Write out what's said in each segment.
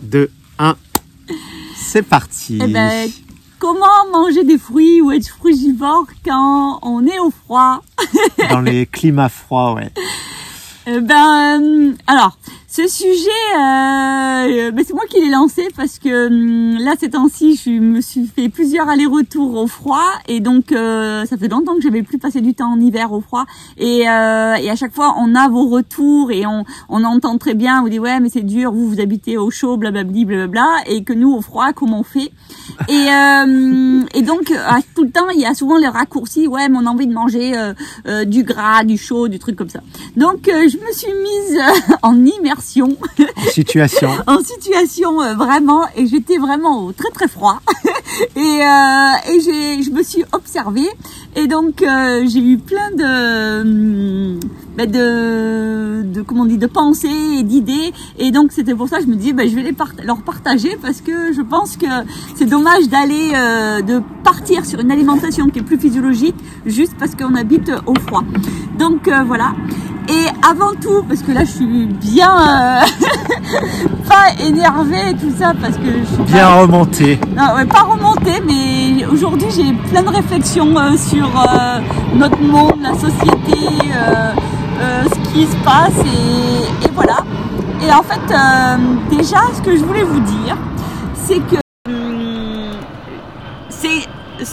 2, 1. C'est parti. Eh ben, comment manger des fruits ou être frugivore quand on est au froid? Dans les climats froids, ouais. Eh ben, alors, ce sujet, euh, ben c'est moi qui l'ai lancé parce que hum, là, ces temps-ci, je me suis fait plusieurs allers-retours au froid et donc euh, ça fait longtemps que j'avais plus passé du temps en hiver au froid et, euh, et à chaque fois, on a vos retours et on, on entend très bien, on vous dit ouais, mais c'est dur, vous vous habitez au chaud, blablabli, blablabla, et que nous au froid, comment on fait? Et euh, et donc à tout le temps, il y a souvent les raccourcis, ouais, mais on a envie de manger euh, euh, du gras, du chaud, du truc comme ça. Donc euh, je me suis mise en immersion En situation. en situation euh, vraiment et j'étais vraiment très très froid. Et, euh, et j'ai je me suis observée. Et donc euh, j'ai eu plein de hum, ben, de de comment on dit de pensées et d'idées. Et donc c'était pour ça que je me dis ben, je vais les part- leur partager parce que je pense que c'est dommage d'aller euh, de partir sur une alimentation qui est plus physiologique juste parce qu'on habite au froid. Donc euh, voilà et avant tout, parce que là je suis bien euh, pas énervée et tout ça, parce que je suis Bien remonté. pas, non, ouais, pas remontée, mais aujourd'hui j'ai plein de réflexions euh, sur euh, notre monde, la société, euh, euh, ce qui se passe et, et voilà. Et en fait, euh, déjà, ce que je voulais vous dire, c'est que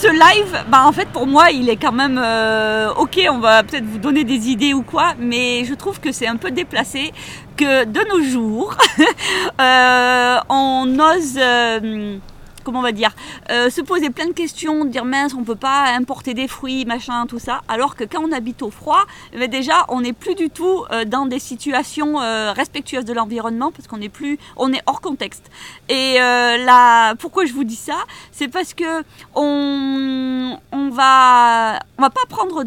ce live, bah en fait pour moi il est quand même euh, ok, on va peut-être vous donner des idées ou quoi, mais je trouve que c'est un peu déplacé que de nos jours euh, on ose euh, comment on va dire euh, se poser plein de questions, dire mince on peut pas importer des fruits machin tout ça, alors que quand on habite au froid, eh ben déjà on n'est plus du tout euh, dans des situations euh, respectueuses de l'environnement parce qu'on n'est plus on est hors contexte. Et là pourquoi je vous dis ça, c'est parce que on on va on va pas prendre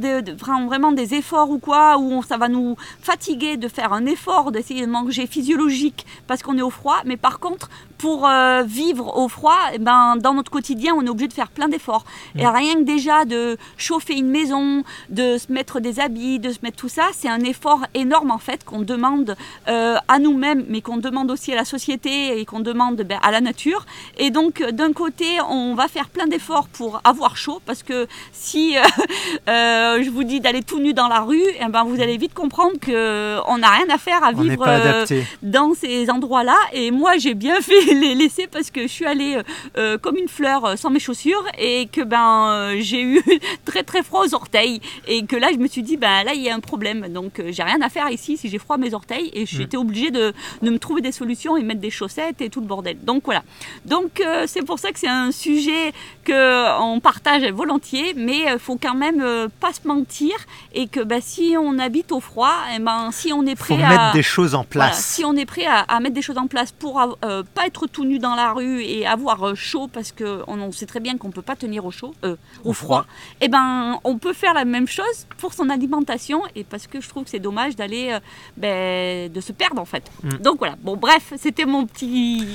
vraiment des efforts ou quoi où on- ça va nous fatiguer de faire un effort d'essayer de manger physiologique parce qu'on est au froid, mais par contre pour euh, vivre au froid, eh ben, dans notre quotidien, on est obligé de faire plein d'efforts. Et rien que déjà de chauffer une maison, de se mettre des habits, de se mettre tout ça, c'est un effort énorme en fait qu'on demande euh, à nous-mêmes, mais qu'on demande aussi à la société et qu'on demande ben, à la nature. Et donc, euh, d'un côté, on va faire plein d'efforts pour avoir chaud, parce que si euh, euh, je vous dis d'aller tout nu dans la rue, eh ben, vous allez vite comprendre que on n'a rien à faire à On vivre euh, dans ces endroits-là. Et moi, j'ai bien fait les laisser parce que je suis allée euh, euh, comme une fleur euh, sans mes chaussures et que ben j'ai eu très très froid aux orteils et que là je me suis dit ben là il y a un problème donc j'ai rien à faire ici si j'ai froid à mes orteils et j'étais obligée de, de me trouver des solutions et mettre des chaussettes et tout le bordel. Donc voilà. Donc euh, c'est pour ça que c'est un sujet que on partage volontiers, mais faut quand même euh, pas se mentir et que ben, si on habite au froid, et ben si on est Faut prêt à mettre des choses en voilà, place. si on est prêt à, à mettre des choses en place pour euh, pas être tout nu dans la rue et avoir euh, chaud parce que on, on sait très bien qu'on peut pas tenir au chaud, euh, au, Au froid, froid. et ben on peut faire la même chose pour son alimentation et parce que je trouve que c'est dommage d'aller euh, ben, de se perdre en fait. Mm. Donc voilà. Bon bref, c'était mon petit.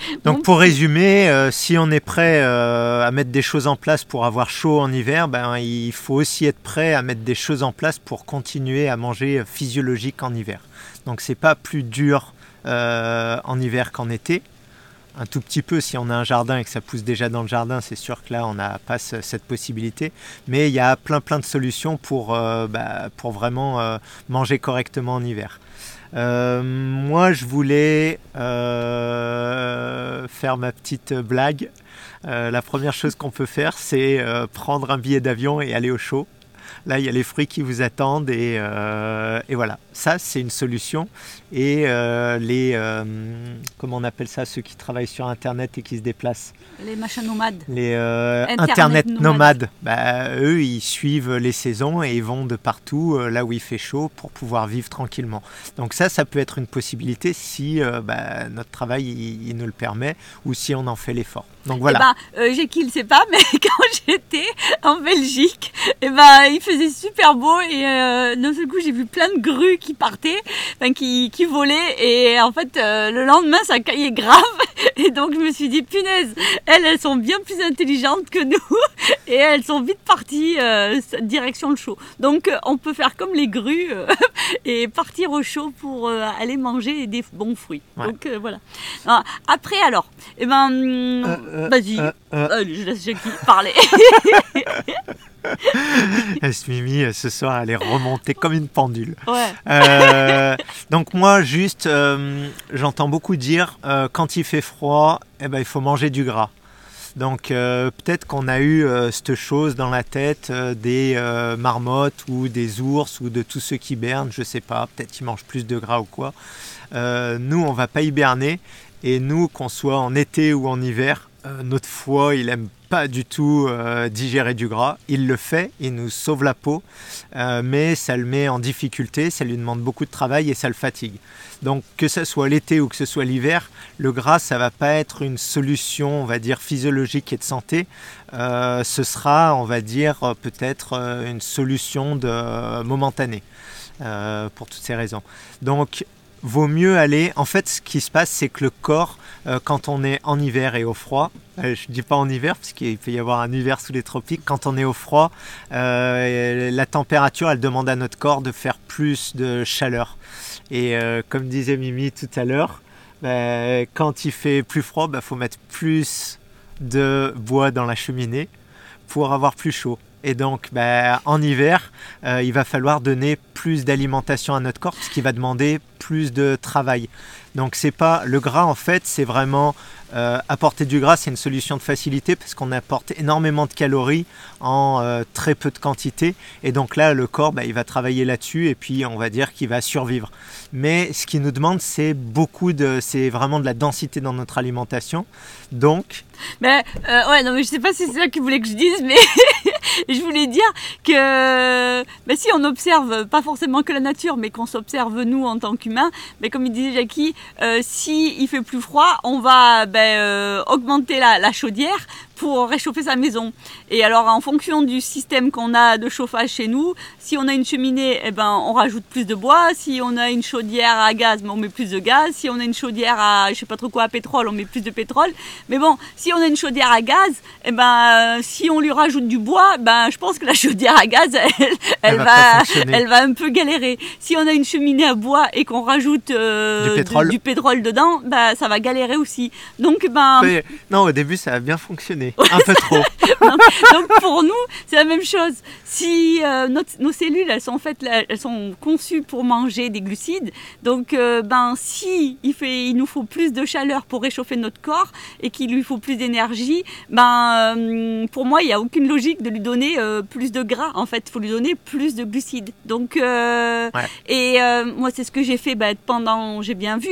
Donc mon pour résumer, euh, si on est prêt à mettre des choses en place pour avoir chaud en hiver, ben, il faut aussi être prêt à mettre des choses en place pour continuer à manger physiologique en hiver. Donc c'est pas plus dur euh, en hiver qu'en été. Un tout petit peu si on a un jardin et que ça pousse déjà dans le jardin, c'est sûr que là on n'a pas ce- cette possibilité. Mais il y a plein plein de solutions pour, euh, bah, vraiment euh, manger correctement en hiver. Euh, moi, je voulais faire ma petite blague. La première chose qu'on peut faire, c'est prendre un billet d'avion et aller au chaud. Là, il y a les fruits qui vous attendent et voilà. Ça, c'est une solution. Et euh, les, euh, comment on appelle ça, ceux qui travaillent sur Internet et qui se déplacent Les machins nomades. les euh, Internet Internet, nomades. nomades, bah, eux, ils suivent les saisons et ils vont de partout là où il fait chaud pour pouvoir vivre tranquillement. Donc ça, ça peut être une possibilité si bah, notre travail il, il nous le permet ou si on en fait l'effort. Donc voilà. Eh ben, euh, j'ai qui le sait pas, mais quand j'étais en Belgique, eh ben, il faisait super beau et d'un seul coup j'ai vu plein de grues qui qui partait, enfin qui, qui volait et en fait euh, le lendemain ça caillait grave et donc je me suis dit punaise, elles elles sont bien plus intelligentes que nous et elles sont vite parties euh, direction le chaud. Donc euh, on peut faire comme les grues et partir au chaud pour aller manger des bons fruits. Donc voilà. après alors, eh ben vas-y, je laisse Jackie parler. Mimi, ce soir, elle est remontée comme une pendule. Euh, donc moi, juste, euh, j'entends beaucoup dire, euh, quand il fait froid, eh ben, il faut manger du gras. Donc peut-être qu'on a eu cette chose dans la tête des marmottes ou des ours ou de tous ceux qui hibernent, je sais pas, peut-être qu'ils mangent plus de gras ou quoi. nous, on va pas hiberner et nous, qu'on soit en été ou en hiver, notre foie, il aime pas du tout euh, digérer du gras. Il le fait, il nous sauve la peau, euh, mais ça le met en difficulté, ça lui demande beaucoup de travail et ça le fatigue. Donc que ce soit l'été ou que ce soit l'hiver, le gras, ça va pas être une solution, on va dire, physiologique et de santé. Euh, ce sera, on va dire, peut-être une solution de momentanée. pour toutes ces raisons. Donc vaut mieux aller. En fait, ce qui se passe, c'est que le corps, quand on est en hiver et au froid, euh, je ne dis pas en hiver, parce qu'il peut y avoir un hiver sous les tropiques, quand on est au froid, euh, la température, elle demande à notre corps de faire plus de chaleur. Et comme disait Mimi tout à l'heure, quand il fait plus froid, il bah, faut mettre plus de bois dans la cheminée pour avoir plus chaud. Et donc, bah, en hiver, euh, il va falloir donner plus d'alimentation à notre corps, ce qui va demander plus de travail. Donc, c'est pas le gras en fait, c'est vraiment euh, apporter du gras, c'est une solution de facilité parce qu'on apporte énormément de calories en euh, très peu de quantité. Et donc là, le corps, bah, il va travailler là-dessus et puis on va dire qu'il va survivre. Mais ce qui nous demande, c'est beaucoup de, c'est vraiment de la densité dans notre alimentation. Donc, mais ouais, non, mais je sais pas si c'est ça qu'il voulait que je dise, mais je voulais dire que ben, si on observe, pas forcément que la nature, mais qu'on s'observe nous en tant qu'humains, mais ben, comme il disait Jackie, euh, si il fait plus froid, on va ben, euh, augmenter la, la chaudière pour réchauffer sa maison. Et alors, en fonction du système qu'on a de chauffage chez nous, si on a une cheminée, eh ben, on rajoute plus de bois. Si on a une chaudière à gaz, ben, on met plus de gaz. Si on a une chaudière à, je sais pas trop quoi, à pétrole, on met plus de pétrole. Mais bon, si on a une chaudière à gaz, eh ben, si on lui rajoute du bois, ben, je pense que la chaudière à gaz, elle, va, elle va un peu galérer. Si on a une cheminée à bois et qu'on rajoute euh, du, pétrole. du, pétrole dedans, ben, ça va galérer aussi. Donc, ben. non, au début, ça a bien fonctionné. Un peu trop. Donc pour nous, c'est la même chose. Si euh, nos cellules, elles sont faites, elles sont conçues pour manger des glucides. Donc euh, ben si il fait, il nous faut plus de chaleur pour réchauffer notre corps et qu'il lui faut plus d'énergie, ben euh, pour moi, il n'y a aucune logique de lui donner plus de gras. En fait, il faut lui donner plus de glucides. Donc et moi, c'est ce que j'ai fait ben, pendant, j'ai bien vu,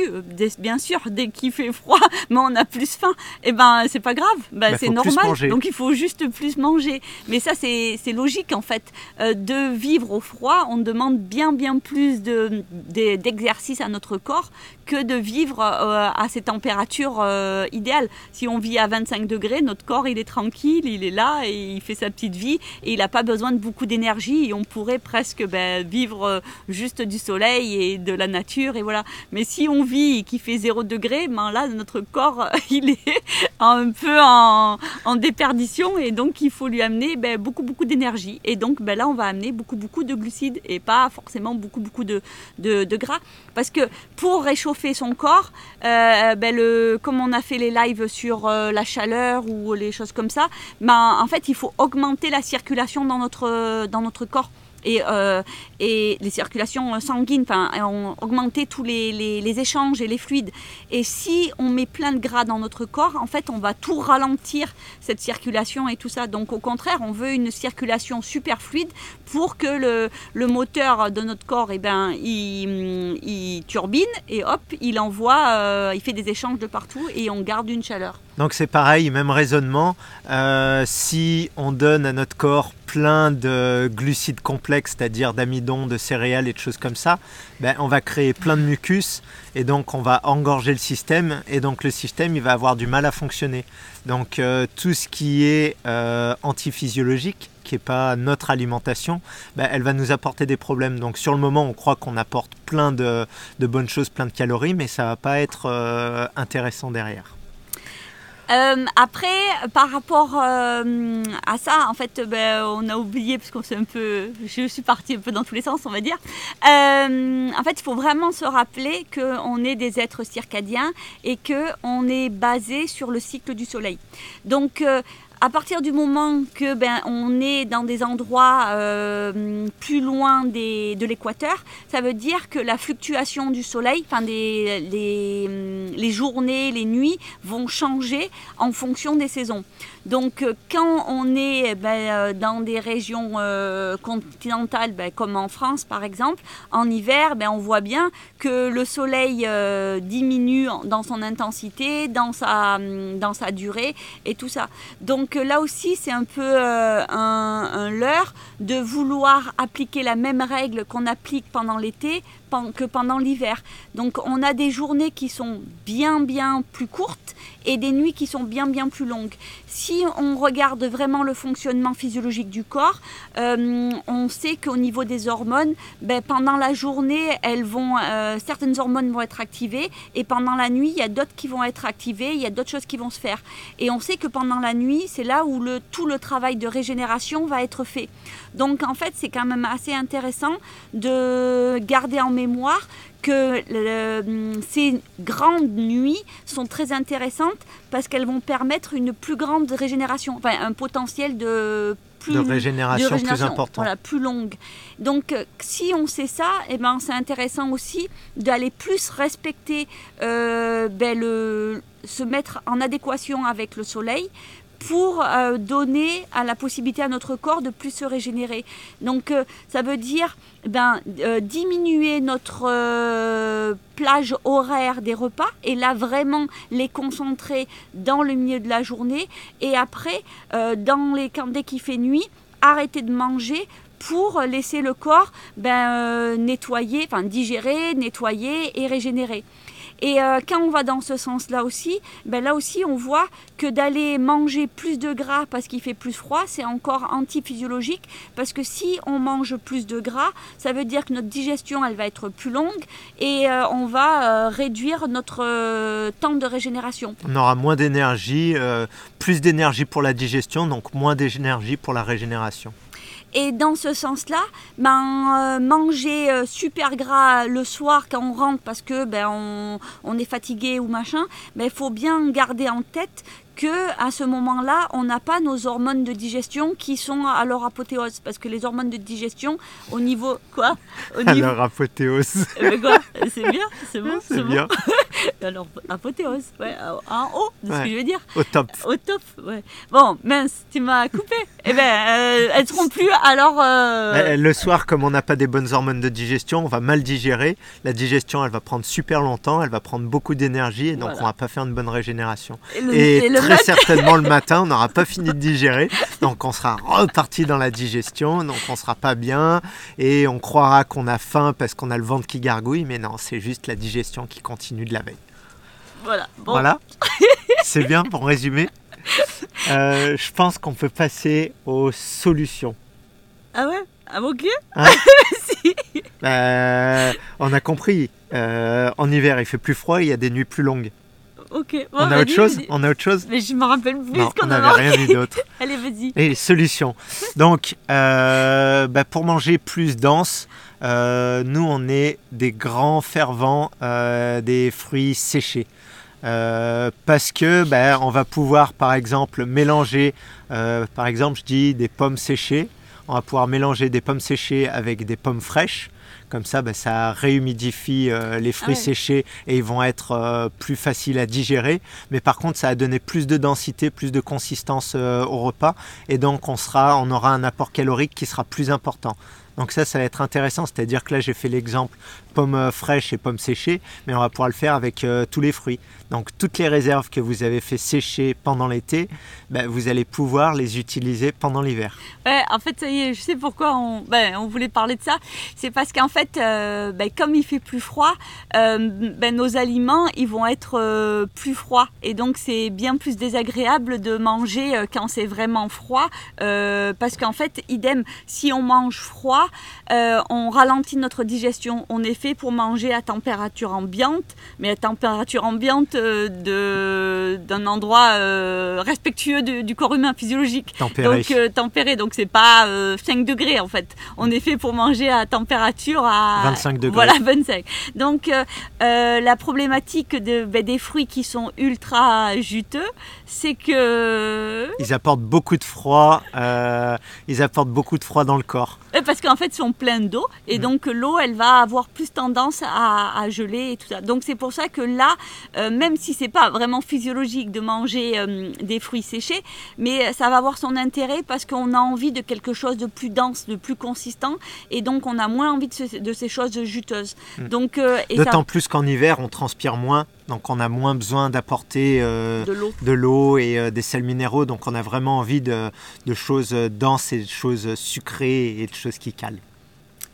bien sûr, dès qu'il fait froid, mais on a plus faim. Et ben c'est pas grave, ben, c'est normal donc il faut juste plus manger. Mais ça, c'est logique en fait. Euh, de vivre au froid, on demande bien, bien plus d'exercice de, à notre corps que de vivre euh, à ces températures euh, idéales. Si on vit à 25 degrés, notre corps, il est tranquille, il est là et il fait sa petite vie et il n'a pas besoin de beaucoup d'énergie on pourrait presque ben, vivre juste du soleil et de la nature et voilà. Mais si on vit et qu'il fait 0 degré, ben là, notre corps, il est un peu en, en déperdition et donc il faut lui amener ben, beaucoup beaucoup d'énergie et donc ben, là on va amener beaucoup beaucoup de glucides et pas forcément beaucoup beaucoup de, de, gras parce que pour réchauffer son corps euh, ben, comme on a fait les lives sur euh, la chaleur ou les choses comme ça ben, en fait il faut augmenter la circulation dans notre, dans notre corps. Et, euh, et les circulations sanguines, ont augmenté tous les, les, échanges et les fluides. Et si on met plein de gras dans notre corps, en fait, on va tout ralentir cette circulation et tout ça. Donc, au contraire, on veut une circulation super fluide pour que le, le moteur de notre corps, eh ben, il, il, turbine et hop, il envoie, euh, il fait des échanges de partout et on garde une chaleur. Donc c'est pareil, même raisonnement. Euh, si on donne à notre corps plein de glucides complexes, c'est-à-dire d'amidon, de céréales et de choses comme ça, ben, on va créer plein de mucus et donc on va engorger le système et donc le système il va avoir du mal à fonctionner. Donc euh, tout ce qui est euh, antiphysiologique, qui n'est pas notre alimentation, ben, elle va nous apporter des problèmes. Donc sur le moment on croit qu'on apporte plein de, de, bonnes choses, plein de calories, mais ça va pas être euh, intéressant derrière. Euh, après, par rapport euh, à ça, en fait, ben, on a oublié, parce qu'on s'est un peu. Je suis partie un peu dans tous les sens, on va dire. Euh, en fait, il faut vraiment se rappeler qu'on est des êtres circadiens et qu'on est basé sur le cycle du soleil. Donc, à partir du moment que ben on est dans des endroits euh, plus loin de l'équateur, ça veut dire que la fluctuation du soleil, enfin les journées, les nuits vont changer en fonction des saisons. Donc euh, quand on est eh ben, euh, dans des régions euh, continentales, ben, comme en France par exemple, en hiver, ben, on voit bien que le soleil diminue dans son intensité, dans sa, hum, dans sa durée et tout ça. Donc là aussi, c'est un peu un, un leurre de vouloir appliquer la même règle qu'on applique pendant l'été que pendant l'hiver. Donc on a des journées qui sont bien bien plus courtes et des nuits qui sont bien bien plus longues. Si on regarde vraiment le fonctionnement physiologique du corps, euh, on sait qu'au niveau des hormones, ben, pendant la journée, euh, certaines hormones vont être activées et pendant la nuit, il y a d'autres qui vont être activées, il y a d'autres choses qui vont se faire. Et on sait que pendant la nuit, c'est là où tout le travail de régénération va être fait. Donc en fait, c'est quand même assez intéressant de garder en mémoire que ces grandes nuits sont très intéressantes parce qu'elles vont permettre une plus grande régénération, enfin un potentiel de plus, de régénération, plus important. Voilà, plus longue. Donc, euh, si on sait ça, eh ben, c'est intéressant aussi d'aller plus respecter, euh, ben, le, se mettre en adéquation avec le soleil, pour euh, donner à la possibilité à notre corps de plus se régénérer. Donc euh, ça veut dire ben, euh, diminuer notre plage horaire des repas et là vraiment les concentrer dans le milieu de la journée et après dans les, quand, dès qu'il fait nuit arrêter de manger pour laisser le corps ben, nettoyer, enfin digérer, nettoyer et régénérer. Et euh, quand on va dans ce sens-là aussi, ben là aussi on voit que d'aller manger plus de gras parce qu'il fait plus froid, c'est encore antiphysiologique parce que si on mange plus de gras, ça veut dire que notre digestion elle va être plus longue et euh, on va euh, réduire notre temps de régénération. On aura moins d'énergie, plus d'énergie pour la digestion, donc moins d'énergie pour la régénération. Et dans ce sens-là, ben, euh, manger euh, super gras le soir quand on rentre parce que ben, on, est fatigué ou machin, il ben, faut bien garder en tête que à ce moment-là, on n'a pas nos hormones de digestion qui sont à leur apothéose. Parce que les hormones de digestion, au niveau. Quoi au À leur apothéose. Eh ben quoi C'est bien, c'est bon. C'est bien. alors, apothéose, ouais, en haut, de ce que je veux dire. Au top. Au top, ouais. Bon, mince, tu m'as coupé. eh ben, euh, elles seront plus alors. Euh, le soir, comme on n'a pas des bonnes hormones de digestion, on va mal digérer. La digestion, elle va prendre super longtemps, elle va prendre beaucoup d'énergie et donc on va pas faire une bonne régénération. Et, et, très certainement le matin, on n'aura pas fini de digérer. Donc on sera reparti dans la digestion, donc on sera pas bien et on croira qu'on a faim parce qu'on a le ventre qui gargouille, mais non, c'est juste la digestion qui continue de la veille. Voilà. Voilà. C'est bien pour résumer. Euh, je pense qu'on peut passer aux solutions. Ah ouais? Ah ok hein? Bah, On a compris. Euh, en hiver, il fait plus froid, il y a des nuits plus longues ok. on, a autre chose on a autre chose Mais je me rappelle plus non, qu'on n'avait rien dit d'autre. Allez, vas-y. Et solution. Donc, euh, bah, pour manger plus dense, euh, nous, on est des grands fervents euh, des fruits séchés. parce que bah, on va pouvoir par exemple mélanger, par exemple je dis des pommes séchées, on va pouvoir mélanger des pommes séchées avec des pommes fraîches. Comme ça, bah, ça réhumidifie euh, les fruits ah séchés et ils vont être euh, plus faciles à digérer. Mais par contre, ça a donné plus de densité, plus de consistance euh, au repas. Et donc, on, sera, on aura un apport calorique qui sera plus important. Donc ça, ça va être intéressant. C'est-à-dire que là, j'ai fait l'exemple pommes fraîches et pommes séchées, mais on va pouvoir le faire avec tous les fruits. Donc toutes les réserves que vous avez fait sécher pendant l'été, ben, vous allez pouvoir les utiliser pendant l'hiver. Ouais, en fait, ça y est, je sais pourquoi on, ben, voulait parler de ça. C'est parce qu'en fait, euh, ben, comme il fait plus froid, euh, ben, nos aliments, ils vont être euh, plus froids. Et donc, c'est bien plus désagréable de manger quand c'est vraiment froid. parce qu'en fait, idem, si on mange froid, on ralentit notre digestion. On est fait pour manger à température ambiante, mais à température ambiante, d'un endroit euh, respectueux du, corps humain physiologique. Tempéré. Donc euh, tempéré, donc c'est pas 5 euh, degrés en fait. On est fait pour manger à température à 25 degrés. Voilà 25. Donc la problématique de, ben, des fruits qui sont ultra juteux, c'est que ils apportent beaucoup de froid. ils apportent beaucoup de froid dans le corps. Parce qu'en fait, ils sont pleins d'eau et mm. donc l'eau, elle va avoir plus tendance à, à, geler et tout ça. Donc c'est pour ça que là, même si c'est pas vraiment physiologique de manger euh, des fruits séchés, mais ça va avoir son intérêt parce qu'on a envie de quelque chose de plus dense, de plus consistant, et donc on a moins envie de, ces choses juteuses. Hmm. Donc euh, d'autant plus qu'en hiver on transpire moins. Donc on a moins besoin d'apporter euh, de l'eau et des sels minéraux. Donc on a vraiment envie de, de choses denses et de choses sucrées et de choses qui calent.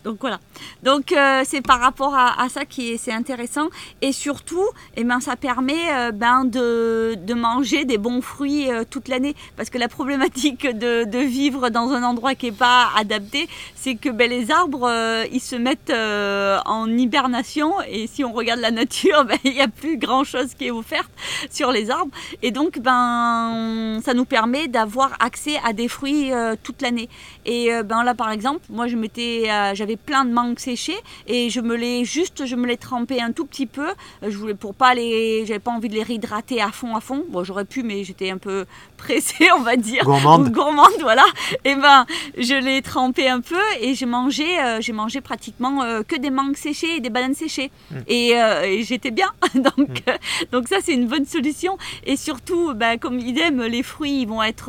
Donc voilà. Donc euh, c'est par rapport à, ça qui c'est intéressant et surtout, eh ben ça permet euh, ben de, de, manger des bons fruits euh, toute l'année parce que la problématique de, vivre dans un endroit qui est pas adapté, c'est que ben, les arbres ils se mettent en hibernation et si on regarde la nature, ben, il n'y a plus grand chose qui est offerte sur les arbres et donc ben ça nous permet d'avoir accès à des fruits toute l'année. Et ben là par exemple, moi je m'étais j'avais plein de mangues séchées et je me les juste, je me les trempais un tout petit peu. Je voulais pour pas les, j'avais pas envie de les réhydrater à fond à fond. Bon, j'aurais pu, mais j'étais un peu pressée, on va dire. Gourmande. gourmande, voilà. Et ben, je les trempais un peu et j'ai mangé, euh, j'ai mangé pratiquement euh, que des mangues séchées et des bananes séchées. Hmm. Euh, et, j'étais bien. donc, hmm. donc ça c'est une bonne solution. Et surtout, ben, comme idem, les fruits ils vont être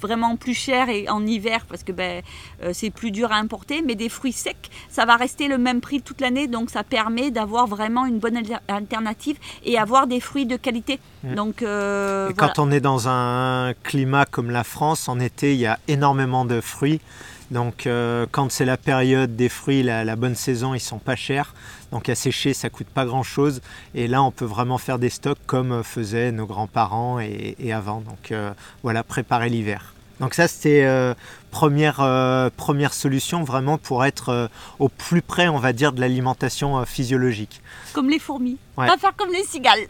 vraiment plus chers et en hiver parce que ben, c'est plus dur à importer, mais des fruits sec, ça va rester le même prix toute l'année, donc ça permet d'avoir vraiment une bonne alternative et avoir des fruits de qualité. Mmh. Donc, euh, quand on est dans un climat comme la France, en été, il y a énormément de fruits. Donc euh, quand c'est la période des fruits, la, bonne saison, ils sont pas chers. Donc à sécher, ça coûte pas grand chose. Et là, on peut vraiment faire des stocks comme faisaient nos grands-parents et, avant. Donc euh, voilà, préparer l'hiver. Donc ça, c'était euh, première, euh, première solution vraiment pour être euh, au plus près, on va dire, de l'alimentation physiologique. Comme les fourmis. Pas faire comme les cigales.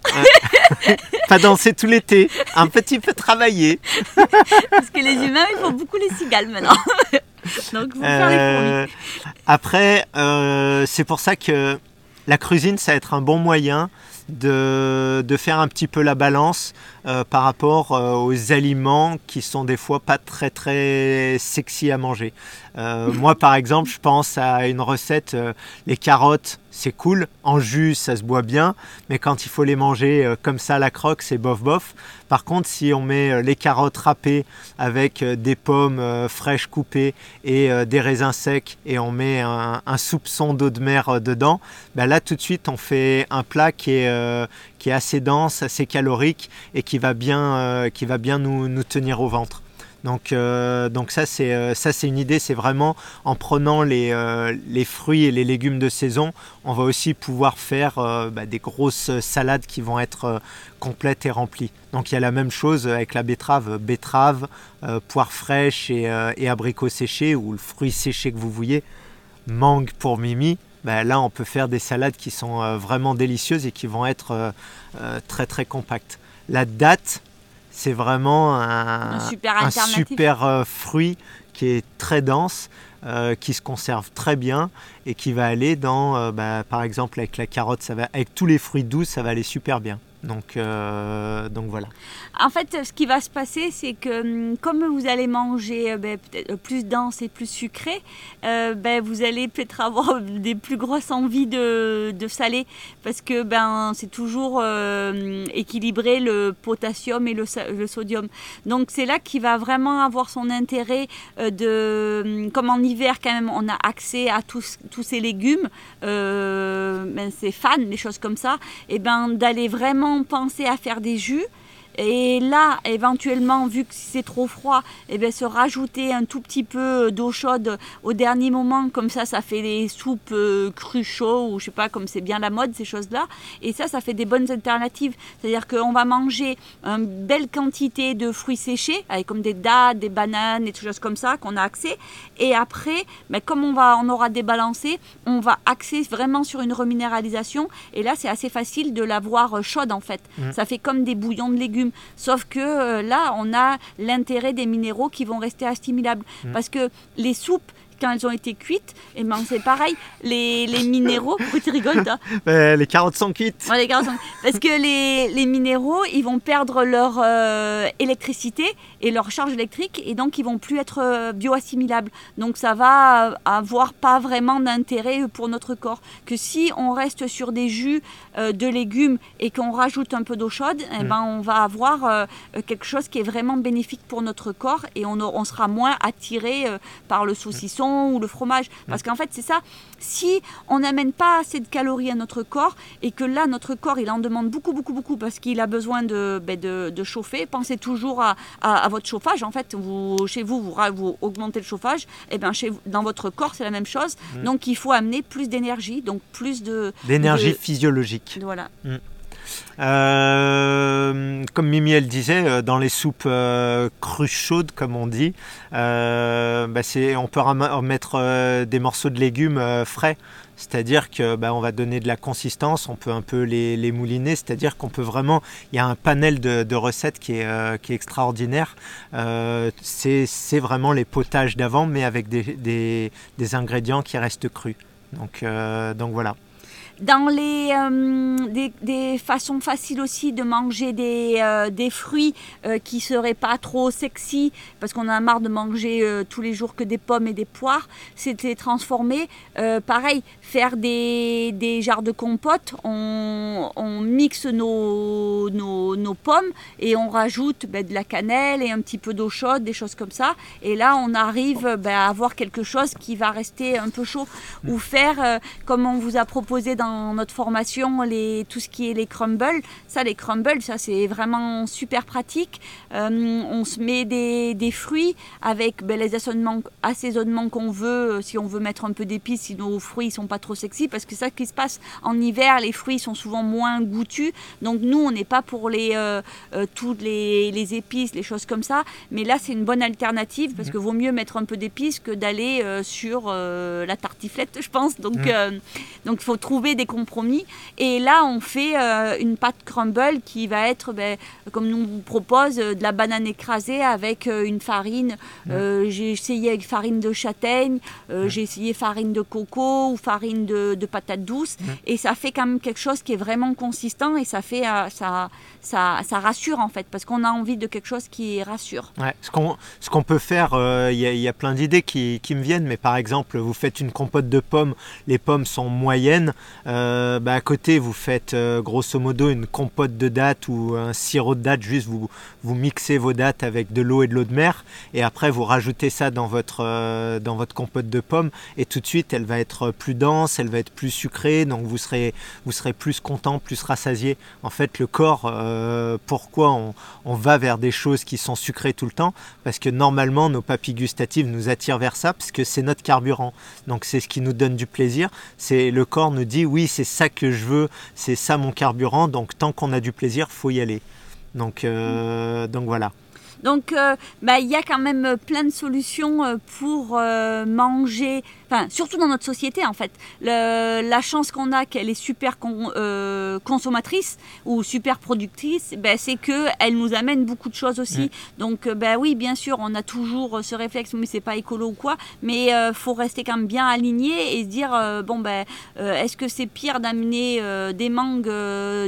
Pas danser tout l'été, un petit peu travailler. Parce que les humains, ils font beaucoup les cigales maintenant. Donc, vous faire les fourmis. Après, c'est pour ça que la cuisine, ça va être un bon moyen de, faire un petit peu la balance euh, par rapport euh, aux aliments qui sont des fois pas très très sexy à manger. Euh, moi par exemple je pense à une recette, les carottes c'est cool, en jus ça se boit bien, mais quand il faut les manger comme ça à la croque c'est bof bof. Par contre si on met les carottes râpées avec des pommes fraîches coupées et des raisins secs et on met un, soupçon d'eau de mer dedans, ben là tout de suite on fait un plat qui est, assez dense, assez calorique et qui va bien, euh, qui va bien nous, tenir au ventre. Donc, euh, donc ça c'est euh, ça c'est une idée, c'est vraiment en prenant les, les, fruits et les légumes de saison, on va aussi pouvoir faire bah, des grosses salades qui vont être complètes et remplies. Donc il y a la même chose avec la betterave, betterave, poire fraîche et, et abricots séchés ou le fruit séché que vous voyez, mangue pour Mimi. Ben là on peut faire des salades qui sont euh, vraiment délicieuses et qui vont être euh, euh, très très compactes. La date, c'est vraiment un, super, fruit qui est très dense, qui se conserve très bien et qui va aller dans, ben, par exemple avec la carotte, ça va, avec tous les fruits doux, ça va aller super bien. Donc, euh, donc voilà. En fait, ce qui va se passer, c'est que hum, comme vous allez manger euh, ben, peut-être plus dense et plus sucré, euh, ben, vous allez peut-être avoir des plus grosses envies de, de salé parce que ben, c'est toujours équilibré le potassium et le, le sodium. Donc c'est là qu'il va vraiment avoir son intérêt de, hum, comme en hiver quand même, on a accès à tous, tous ces légumes, ben, ces fans, des choses comme ça, ben d'aller vraiment penser à faire des jus et là, éventuellement, vu que c'est trop froid, et eh bien, se rajouter un tout petit peu d'eau chaude au dernier moment, comme ça, ça fait des soupes euh, crues chaudes, ou je sais pas, comme c'est bien la mode, ces choses-là. Et ça, ça fait des bonnes alternatives. C'est-à-dire qu'on va manger une belle quantité de fruits séchés, avec comme des dattes, des bananes, et des choses comme ça, qu'on a accès. Et après, mais ben, comme on, va, on aura débalancé, on va axer vraiment sur une reminéralisation. Et là, c'est assez facile de l'avoir chaude, en fait. Mmh. Ça fait comme des bouillons de légumes Sauf que euh, là, on a l'intérêt des minéraux qui vont rester assimilables. Mm. Parce que les soupes, quand elles ont été cuites, et eh ben c'est pareil, les, les minéraux, pourquoi tu rigoles toi? Les carottes sont cuites. les carottes sont... Parce que les, les, minéraux, ils vont perdre leur euh, électricité et leur charge électrique, et donc ils vont plus être euh, bioassimilables. Donc ça va avoir pas vraiment d'intérêt pour notre corps. Que si on reste sur des jus euh, de légumes et qu'on rajoute un peu d'eau chaude, eh mm. ben on va avoir quelque chose qui est vraiment bénéfique pour notre corps et on, on sera moins attiré par le saucisson ou le fromage. Parce qu'en fait, c'est ça. Si on n'amène pas assez de calories à notre corps et que là, notre corps, il en demande beaucoup, beaucoup, beaucoup parce qu'il a besoin de, ben, de, chauffer, pensez toujours à, à, votre chauffage. En fait, vous, chez vous, vous, vous augmentez le chauffage. Et bien, chez, dans votre corps, c'est la même chose. Mm. Donc, il faut amener plus d'énergie, donc plus de... D'énergie physiologique. Voilà. Mm. Euh, comme Mimi elle disait, euh, dans les soupes euh, crues chaudes, comme on dit, bah, on peut mettre des morceaux de légumes frais. C'est-à-dire que bah, on va donner de la consistance, on peut un peu les, mouliner, c'est-à-dire qu'on peut vraiment, il y a un panel de, recettes qui est, extraordinaire. c'est vraiment les potages d'avant, mais avec des, des, ingrédients qui restent crus. Donc, donc voilà. Dans les euh, des, façons faciles aussi de manger des, euh, des fruits euh, qui seraient pas trop sexy parce qu'on a marre de manger tous les jours que des pommes et des poires, c'était transformer. pareil, faire des, des jarres de compote, on, on mixe nos, nos, nos, pommes et on rajoute ben, de la cannelle et un petit peu d'eau chaude, des choses comme ça. Et là, on arrive ben, à avoir quelque chose qui va rester un peu chaud. Ou faire, comme on vous a proposé dans notre formation les, tout ce qui est les crumbles. Ça, les crumbles, ça c'est vraiment super pratique. Euh, on se met des, des fruits avec ben, les assaisonnements, assaisonnements qu'on veut, euh, si on veut mettre un peu d'épices, si nos fruits sont pas trop sexy, parce que ça qui se passe en hiver, les fruits sont souvent moins goûtus. Donc nous, on n'est pas pour les euh, toutes les, les, épices, les choses comme ça. Mais là, c'est une bonne alternative parce que vaut mieux mettre un peu d'épices que d'aller sur la tartiflette, je pense. Donc, donc il faut trouver des compromis. Et là, on fait euh, une pâte crumble qui va être, ben, comme nous vous propose, euh, de la banane écrasée avec euh, une farine. j'ai essayé avec farine de châtaigne, j'ai essayé farine de coco ou farine de, de patate douce. Et ça fait quand même quelque chose qui est vraiment consistant et ça fait ça, ça, ça rassure en fait, parce qu'on a envie de quelque chose qui rassure. Ce qu'on ce qu'on peut faire, il y, y, a plein d'idées qui, qui, me viennent, mais par exemple, vous faites une compote de pommes, les pommes sont moyennes. Euh, bah, à côté, vous faites euh, grosso modo une compote de dattes ou un sirop de dattes, juste vous, mixez vos dattes avec de l'eau et de l'eau de mer, et après vous rajoutez ça dans votre, euh, dans votre compote de pommes, et tout de suite elle va être plus dense, elle va être plus sucrée, donc vous serez, vous serez plus content, plus rassasié. En fait, le corps, pourquoi on, on va vers des choses qui sont sucrées tout le temps? Parce que normalement, nos papilles gustatives nous attirent vers ça, parce que c'est notre carburant. Donc c'est ce qui nous donne du plaisir. C'est le corps nous dit oui, c'est ça que je veux, c'est ça mon carburant, donc tant qu'on a du plaisir, faut y aller. Donc, euh, donc voilà. Donc, euh, bah, il y a quand même plein de solutions euh, pour euh, manger, enfin, surtout dans notre société en fait. Le- la chance qu'on a qu'elle est super con- consommatrice ou super productrice, ben, c'est que elle nous amène beaucoup de choses aussi. Donc, euh, ben oui, bien sûr, on a toujours ce réflexe, mais c'est pas écolo ou quoi, mais euh, faut rester quand même bien aligné et se dire, bon ben, euh, est-ce que c'est pire d'amener des mangues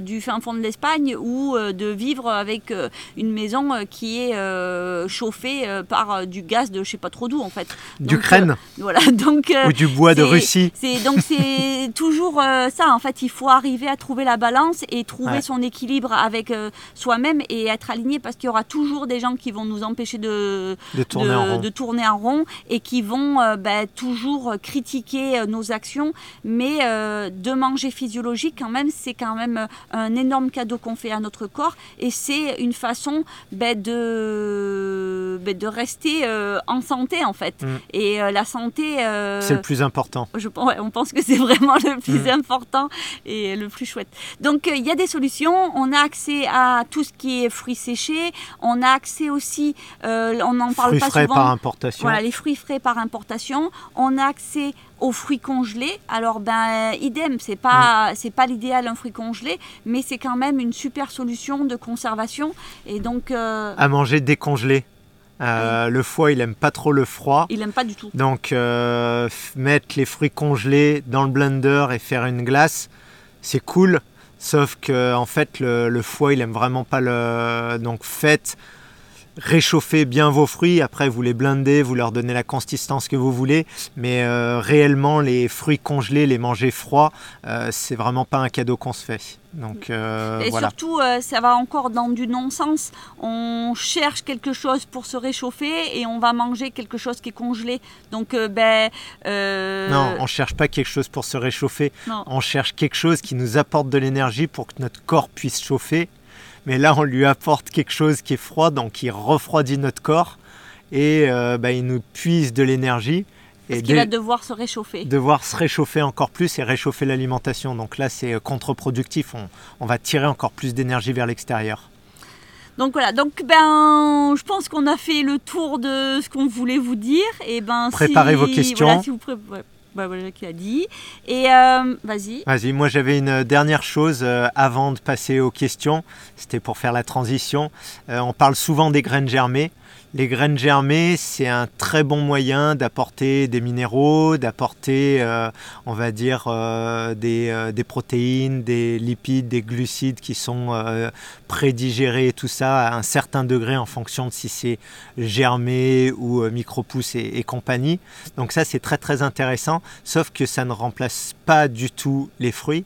du fin fond de l'Espagne ou de vivre avec une maison qui est euh, chauffée euh, par euh, du gaz de je sais pas trop d'où en fait. D'Ukraine voilà, donc ou du bois de Russie. donc c'est toujours ça en fait. Il faut arriver à trouver la balance et trouver Ouais. son équilibre avec soi-même et être aligné parce qu'il y aura toujours des gens qui vont nous empêcher de De tourner de, en rond. de tourner en rond et qui vont bah, toujours critiquer nos actions. Mais de manger physiologique, quand même, c'est quand même un énorme cadeau qu'on fait à notre corps et c'est une façon bah, de, bah, de rester euh, en santé en fait. Mm. Et euh, la santé, euh, C'est le plus important. je, on pense que c'est vraiment le plus Mm. important et le plus chouette. Donc euh, il y a des solutions. On a accès à tout ce qui est fruits séchés. On a accès aussi, euh, on n'en parle Fruits pas frais souvent. par importation. Voilà, les fruits frais par importation. On a accès aux fruits congelés. Alors ben idem, c'est pas Mm. c'est pas l'idéal un fruit congelé, mais c'est quand même une super solution de conservation. Et donc euh, À manger décongelé. Euh, Le foie, il aime pas trop le froid. il aime pas du tout. Donc euh, mettre les fruits congelés dans le blender et faire une glace, c'est cool. Sauf que en fait le, le foie il aime vraiment pas le. Donc faites réchauffer bien vos fruits. Après vous les blendez, vous leur donnez la consistance que vous voulez. Mais euh, réellement les fruits congelés, les manger froids, euh, c'est vraiment pas un cadeau qu'on se fait. Donc euh, Et voilà. surtout, euh, ça va encore dans du non-sens. On cherche quelque chose pour se réchauffer et on va manger quelque chose qui est congelé. Donc, ben. Non, on cherche pas quelque chose pour se réchauffer. non. On cherche quelque chose qui nous apporte de l'énergie pour que notre corps puisse chauffer. Mais là, on lui apporte quelque chose qui est froid, donc qui refroidit notre corps. Et euh, bah, il nous puise de l'énergie. Parce qu'il va devoir se réchauffer. devoir se réchauffer encore plus et réchauffer l'alimentation. Donc là, c'est euh, contre-productif. On, on va tirer encore plus d'énergie vers l'extérieur. Donc voilà, donc ben, je pense qu'on a fait le tour de ce qu'on voulait vous dire. Et ben, Préparez si, vos questions. Voilà, si vous pré- ouais, voilà qui a dit. Et euh, vas-y. Vas-y, moi j'avais une dernière chose euh, avant de passer aux questions. C'était pour faire la transition. Euh, on parle souvent des graines germées. Les graines germées, c'est un très bon moyen d'apporter des minéraux, d'apporter, euh, on va dire, euh, des, euh, des protéines, des lipides, des glucides qui sont prédigérés et tout ça à un certain degré en fonction de si c'est germé ou micro-pousse et, et compagnie. Donc ça, c'est très très intéressant, sauf que ça ne remplace pas du tout les fruits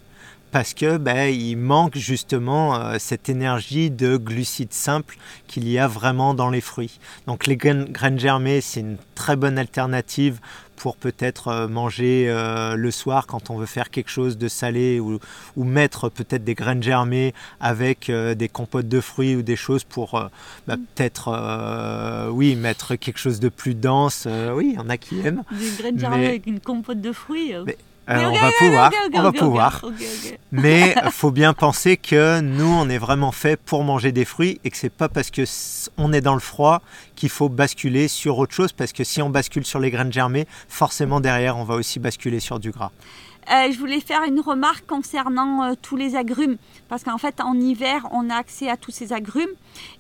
parce que ben, il manque justement euh, cette énergie de glucides simples qu'il y a vraiment dans les fruits. Donc les graines, graines germées, c'est une très bonne alternative pour peut-être euh, manger euh, le soir quand on veut faire quelque chose de salé ou, ou mettre peut-être des graines germées avec euh, des compotes de fruits ou des choses pour euh, bah, peut-être oui mettre quelque chose de plus dense. Oui, il y en a qui aiment. Des graines germées Mais- avec une compote de fruits. Mais Euh, on va pouvoir, ok, ok, on va pouvoir. Mais faut bien penser que nous, on est vraiment fait pour manger des fruits et que c'est pas parce que on est dans le froid qu'il faut basculer sur autre chose. Parce que si on bascule sur les graines germées, forcément derrière, on va aussi basculer sur du gras. Euh, je voulais faire une remarque concernant euh, tous les agrumes. Parce qu'en fait, en hiver, on a accès à tous ces agrumes.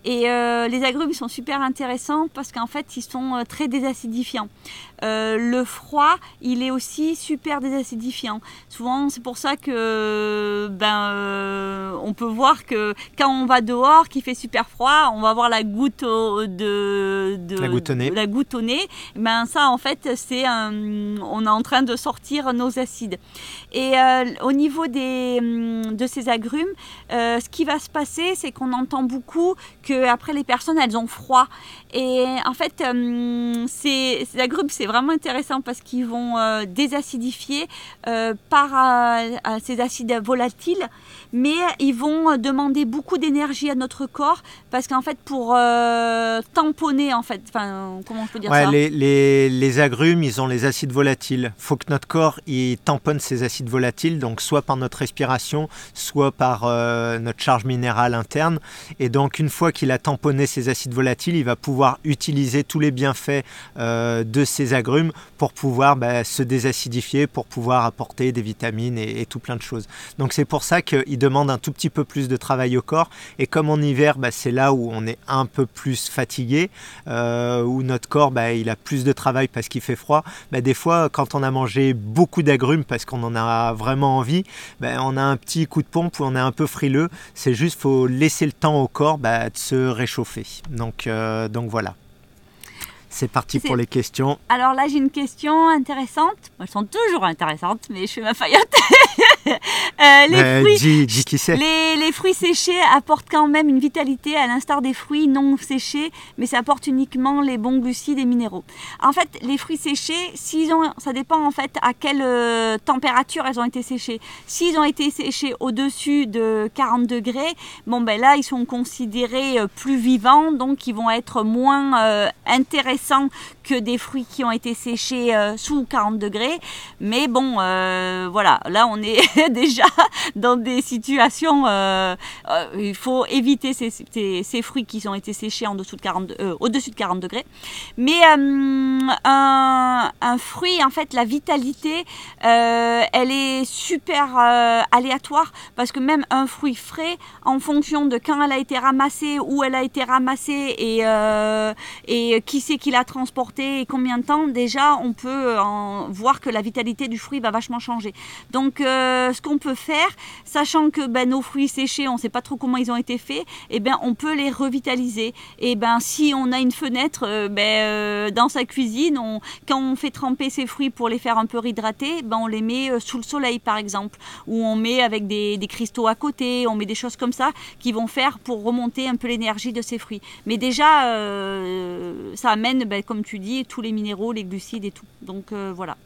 Et euh, les agrumes sont super intéressants parce qu'en fait, ils sont euh, très désacidifiants. Euh, le froid, il est aussi super désacidifiant. Souvent, c'est pour ça que ben, euh, on peut voir que quand on va dehors, qu'il fait super froid, on va avoir la goutte au- de, de La goutte au nez. la goutte au nez. Ben ça, en fait, c'est un- on est en train de sortir nos acides. Et euh, au niveau des, hum, de ces agrumes, euh, ce qui va se passer, c'est qu'on entend beaucoup que après les personnes, elles ont froid. Et en fait, hum, ces, agrumes, c'est vraiment intéressant parce qu'ils vont euh, désacidifier par ces acides volatiles. Mais ils vont demander beaucoup d'énergie à notre corps parce qu'en fait, pour euh, tamponner, en fait, enfin, comment je peux dire Ouais, ça? les, les- les agrumes, ils ont les acides volatiles. faut que notre corps il tamponne ces acides volatiles, donc soit par notre respiration, soit par euh, notre charge minérale interne. Et donc, une fois qu'il a tamponné ces acides volatiles, il va pouvoir utiliser tous les bienfaits euh, de ces agrumes pour pouvoir bah, se désacidifier, pour pouvoir apporter des vitamines et, et tout plein de choses. Donc, c'est pour ça qu'il demande un tout petit peu plus de travail au corps. Et comme en hiver, bah, c'est là où on est un peu plus fatigué, euh, où notre corps bah, il a plus de travail parce qu'il fait froid, bah, des fois quand on a mangé beaucoup d'agrumes parce qu'on en a vraiment envie, bah, on a un petit coup de pompe où on est un peu frileux. C'est juste faut laisser le temps au corps de se réchauffer. Donc, euh, donc voilà. C'est parti pour les questions. Alors là, j'ai une question intéressante. Elles sont toujours intéressantes, mais je fais ma faillotte. Euh, les, Euh, fruits, dis, dis qui c'est. les, les fruits séchés apportent quand même une vitalité à l'instar des fruits non séchés, mais ça apporte uniquement les bons glucides et minéraux. En fait, les fruits séchés, s'ils ont, ça dépend en fait à quelle euh, température elles ont été séchées. S'ils ont été séchés au-dessus de 40 degrés, bon ben là, ils sont considérés euh, plus vivants, donc ils vont être moins euh, intéressants que des fruits qui ont été séchés euh, sous 40 degrés. Mais bon, euh, voilà, là on est déjà dans des situations. euh, il faut éviter ces, fruits qui ont été séchés en dessous de 40, euh, au-dessus de 40 degrés. Mais un, fruit, en fait, la vitalité, elle est super aléatoire parce que même un fruit frais, en fonction de quand elle a été ramassée, où elle a été ramassée et, et qui c'est qui l'a transporté et combien de temps, déjà on peut en voir que la vitalité du fruit va vachement changer. Donc euh, ce qu'on peut faire, sachant que ben, nos fruits séchés, on ne sait pas trop comment ils ont été faits, et ben on peut les revitaliser. Et ben si on a une fenêtre euh, ben, euh, dans sa cuisine, on, quand on fait tremper ces fruits pour les faire un peu réhydrater, ben on les met euh, sous le soleil par exemple, ou on met avec des, cristaux à côté, on met des choses comme ça qui vont faire pour remonter un peu l'énergie de ces fruits. Mais déjà, euh, ça amène, ben, comme tu dis, tous les minéraux, les glucides et tout. Donc euh, voilà.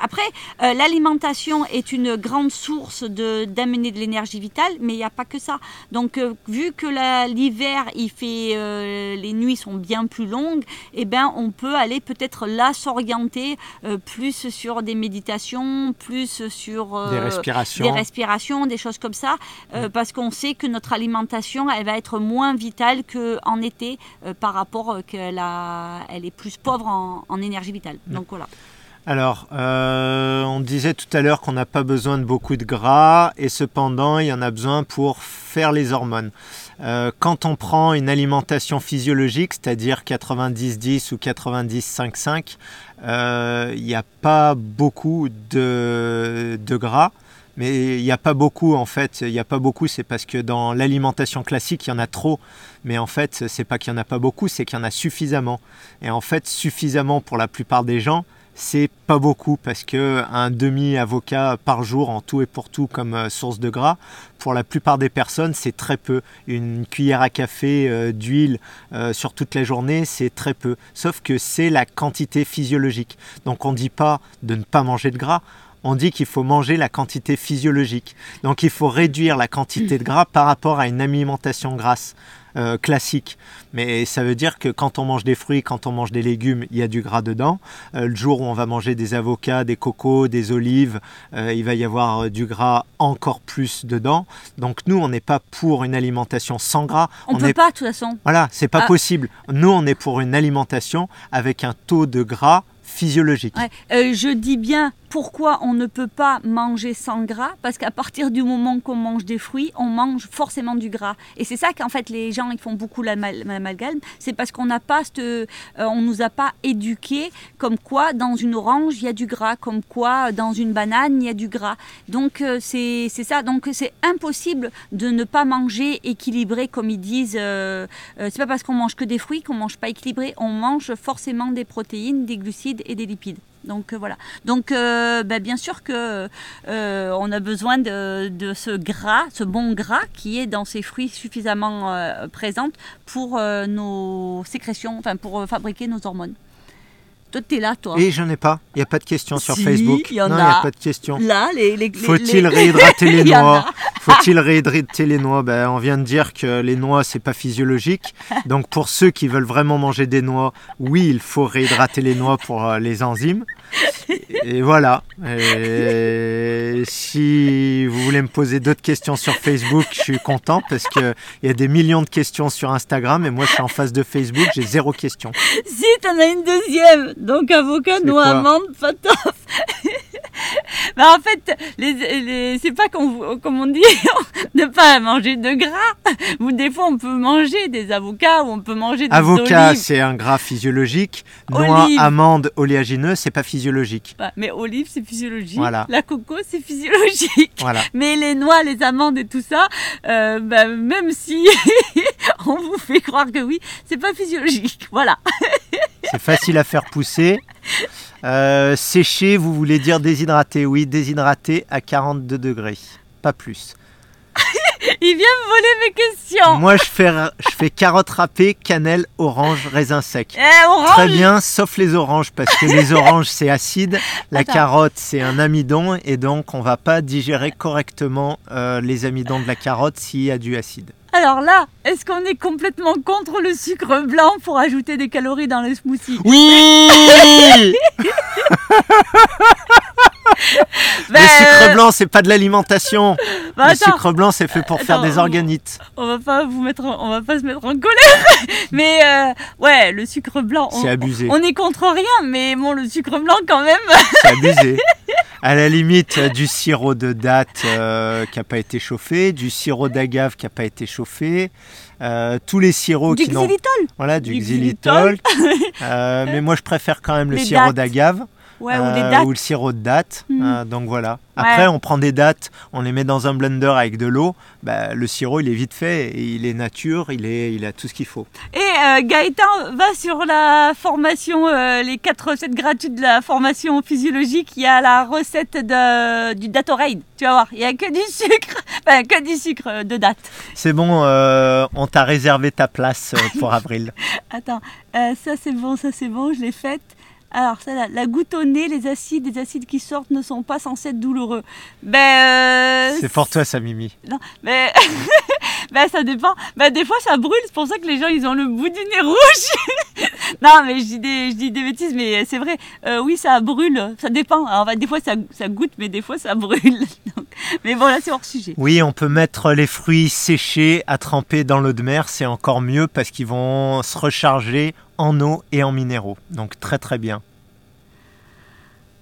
Après, euh, l'alimentation est une grande source de- d'amener de l'énergie vitale, mais il n'y a pas que ça. Donc, euh, vu que l'hiver, il fait, euh, les nuits sont bien plus longues, eh ben, on peut aller peut-être là s'orienter plus sur des méditations, plus sur Des respirations. des respirations, des choses comme ça, euh, parce qu'on sait que notre alimentation, elle va être moins vitale qu'en été par rapport qu'elle elle est plus pauvre en, en énergie vitale. Donc voilà. Alors, euh, on disait tout à l'heure qu'on n'a pas besoin de beaucoup de gras et cependant, il y en a besoin pour faire les hormones. Euh, quand on prend une alimentation physiologique, c'est-à-dire 90-10 ou 90-5-5, euh, il n'y a pas beaucoup de, gras. Mais il n'y a pas beaucoup en fait, il n'y a pas beaucoup, c'est parce que dans l'alimentation classique, il y en a trop. Mais en fait, c'est pas qu'il n'y en a pas beaucoup, c'est qu'il y en a suffisamment. Et en fait, suffisamment pour la plupart des gens, c'est pas beaucoup parce que un demi avocat par jour en tout et pour tout comme euh, source de gras, pour la plupart des personnes, c'est très peu. Une cuillère à café euh, d'huile euh, sur toute la journée, c'est très peu. Sauf que c'est la quantité physiologique. Donc on dit pas de ne pas manger de gras. On dit qu'il faut manger la quantité physiologique. Donc il faut réduire la quantité de gras par rapport à une alimentation grasse euh, classique. Mais ça veut dire que quand on mange des fruits, quand on mange des légumes, il y a du gras dedans. Euh, le jour où on va manger des avocats, des cocos, des olives, euh, il va y avoir du gras encore plus dedans. Donc nous, on n'est pas pour une alimentation sans gras. On, peut est pas, de toute façon. voilà, c'est pas Ah. possible. Nous, on est pour une alimentation avec un taux de gras Euh, je dis bien pourquoi on ne peut pas manger sans gras, parce qu'à partir du moment qu'on mange des fruits, on mange forcément du gras. Et c'est ça qu'en fait les gens ils font beaucoup l'amal- l'amalgame, c'est parce qu'on n'a pas, euh, on nous a pas éduqué comme quoi dans une orange il y a du gras, comme quoi dans une banane il y a du gras. Donc euh, c'est ça, donc c'est impossible de ne pas manger équilibré comme ils disent. Euh, c'est pas parce qu'on mange que des fruits qu'on mange pas équilibré, on mange forcément des protéines, des glucides et des lipides. Donc euh, voilà. Donc euh, bah, bien sûr que euh, on a besoin de, ce gras, ce bon gras qui est dans ces fruits suffisamment présente pour nos sécrétions, enfin pour fabriquer nos hormones. Toi, t'es là, toi. Et j'en ai pas. Il n'y a pas de questions sur Si, Facebook. il y en non, il n'y a. pas de questions. Là, les, les, Faut-il les- réhydrater les noix. Faut-il réhydrater les noix ben, On vient de dire que les noix, c'est pas physiologique. Donc pour ceux qui veulent vraiment manger des noix, oui, il faut réhydrater les noix pour euh, les enzymes. Et voilà. Et si vous voulez me poser d'autres questions sur Facebook, je suis content parce qu'il y a des millions de questions sur Instagram et moi je suis en face de Facebook, j'ai zéro question. Si, t'en as une deuxième. Donc avocat, noix, amande, patof. bah en fait, les, c'est pas comme on dit de pas manger de gras. Ou des fois on peut manger des avocats ou on peut manger des Avocat, c'est un gras physiologique. Noix, amande, oléagineux, c'est pas physiologique. Bah, mais olive, c'est physiologique. La coco, c'est physiologique. Voilà. Mais les noix, les amandes et tout ça, euh, bah, même si on vous fait croire que oui, c'est pas physiologique. Voilà. c'est facile à faire pousser. Euh, sécher, vous voulez dire déshydrater Oui, déshydrater à 42 degrés, pas plus. Il vient me voler mes questions. Moi, je fais, je fais carotte râpée, cannelle, orange, raisin sec. Eh, Très bien, sauf les oranges, parce que les oranges, c'est acide. La carotte, c'est un amidon, et donc on va pas digérer correctement euh, les amidons de la carotte s'il y a du acide. Alors là, est-ce qu'on est complètement contre le sucre blanc pour ajouter des calories dans les smoothies Oui Ben, le sucre blanc, c'est pas de l'alimentation. Bah, le sucre blanc, c'est fait pour faire des organites. On va pas vous mettre, on va pas se mettre en colère. Mais euh, ouais, le sucre blanc. C'est abusé. On est contre rien, mais bon, le sucre blanc quand même. C'est abusé. À la limite, du sirop de date euh, qui n'a pas été chauffé, du sirop d'agave qui n'a pas été chauffé. Euh, tous les sirops du qui xylitol. Voilà, du, xylitol. mais moi, je préfère quand même le sirop d'agave. Ouais, ou, euh, ou, le sirop de date. Mhm. Euh, donc voilà. Après, on prend des dates, on les met dans un blender avec de l'eau. Bah, le sirop, il est vite fait, et il est nature, il, est, il a tout ce qu'il faut. Et euh, Gaëtan va sur la formation, les quatre recettes gratuites de la formation physiologique. Il y a la recette de, du Datorade. Tu vas voir, il n'y a que du sucre, enfin, que du sucre de date. C'est bon, on t'a réservé ta place pour avril. Attends, ça c'est bon, ça c'est bon, je l'ai faite. Alors, ça, la, la goutte au nez, les acides, les acides qui sortent ne sont pas censés être douloureux. Ben. Euh, c'est pour toi, ça, Mimi. Non, mais. ben, ça dépend. Ben, des fois, ça brûle. C'est pour ça que les gens, ils ont le bout du nez rouge. non, mais je dis des, je dis des bêtises, mais c'est vrai. Euh, oui, ça brûle. Ça dépend. Alors, des fois, ça, ça goûte, mais des fois, ça brûle. mais bon, là, c'est hors sujet. Oui, on peut mettre les fruits séchés à tremper dans l'eau de mer. C'est encore mieux parce qu'ils vont se recharger en eau et en minéraux. Donc très très bien.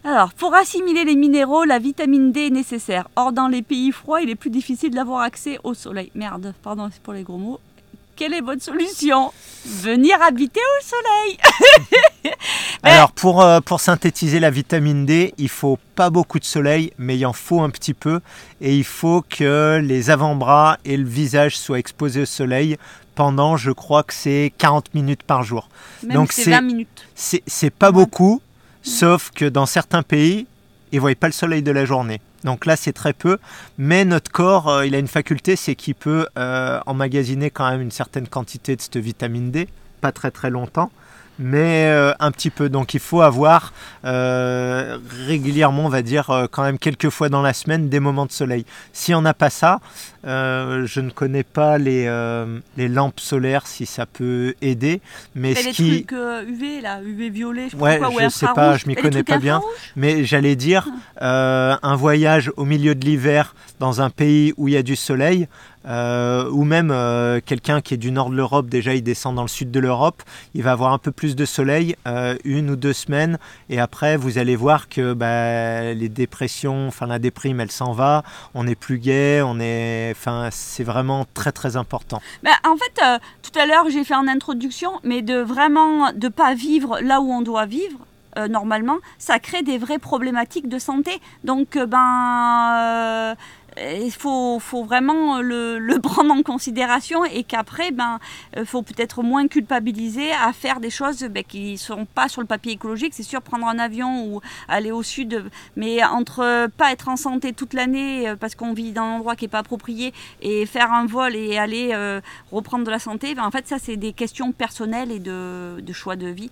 Alors, pour assimiler les minéraux, la vitamine D est nécessaire. Or, dans les pays froids, il est plus difficile d'avoir accès au soleil. Merde, pardon, c'est pour les gros mots. Quelle est votre solution? Venir habiter au soleil Alors, pour, euh, pour synthétiser la vitamine D, il faut pas beaucoup de soleil, mais il en faut un petit peu. Et il faut que les avant-bras et le visage soient exposés au soleil pendant, je crois que c'est 40 minutes par jour. Donc c'est 20 minutes. C'est pas beaucoup, sauf que dans certains pays, ils ne voient pas le soleil de la journée. Donc là, c'est très peu. Mais notre corps, euh, il a une faculté, c'est qu'il peut euh, emmagasiner quand même une certaine quantité de cette vitamine D, pas très très longtemps mais euh, un petit peu. Donc il faut avoir euh, régulièrement, on va dire, euh, quand même quelques fois dans la semaine, des moments de soleil. Si on n'a pas ça, je ne connais pas les, les lampes solaires, si ça peut aider. Mais ce les qui... trucs UV, là, UV violet, je ouais, je sais pas, je m'y connais pas bien. Mais j'allais dire, ah. un voyage au milieu de l'hiver dans un pays où il y a du soleil, euh, ou même euh, quelqu'un qui est du nord de l'Europe, déjà il descend dans le sud de l'Europe, il va avoir un peu plus de soleil, euh, une ou deux semaines, et après vous allez voir que bah, les dépressions, enfin la déprime, elle s'en va, on est plus gai, on est, enfin c'est vraiment très très important. Bah, en fait, tout à l'heure j'ai fait en introduction, mais de vraiment de pas vivre là où on doit vivre. normalement, ça crée des vraies problématiques de santé. Donc, ben, il faut, faut, vraiment le, le, prendre en considération et qu'après, ben, il euh, faut peut-être moins culpabiliser à faire des choses ben, qui ne sont pas sur le papier écologique. C'est sûr, prendre un avion ou aller au sud, mais entre pas être en santé toute l'année euh, parce qu'on vit dans un endroit qui n'est pas approprié et faire un vol et aller euh, reprendre de la santé, ben, en fait, ça, c'est des questions personnelles et de, de choix de vie.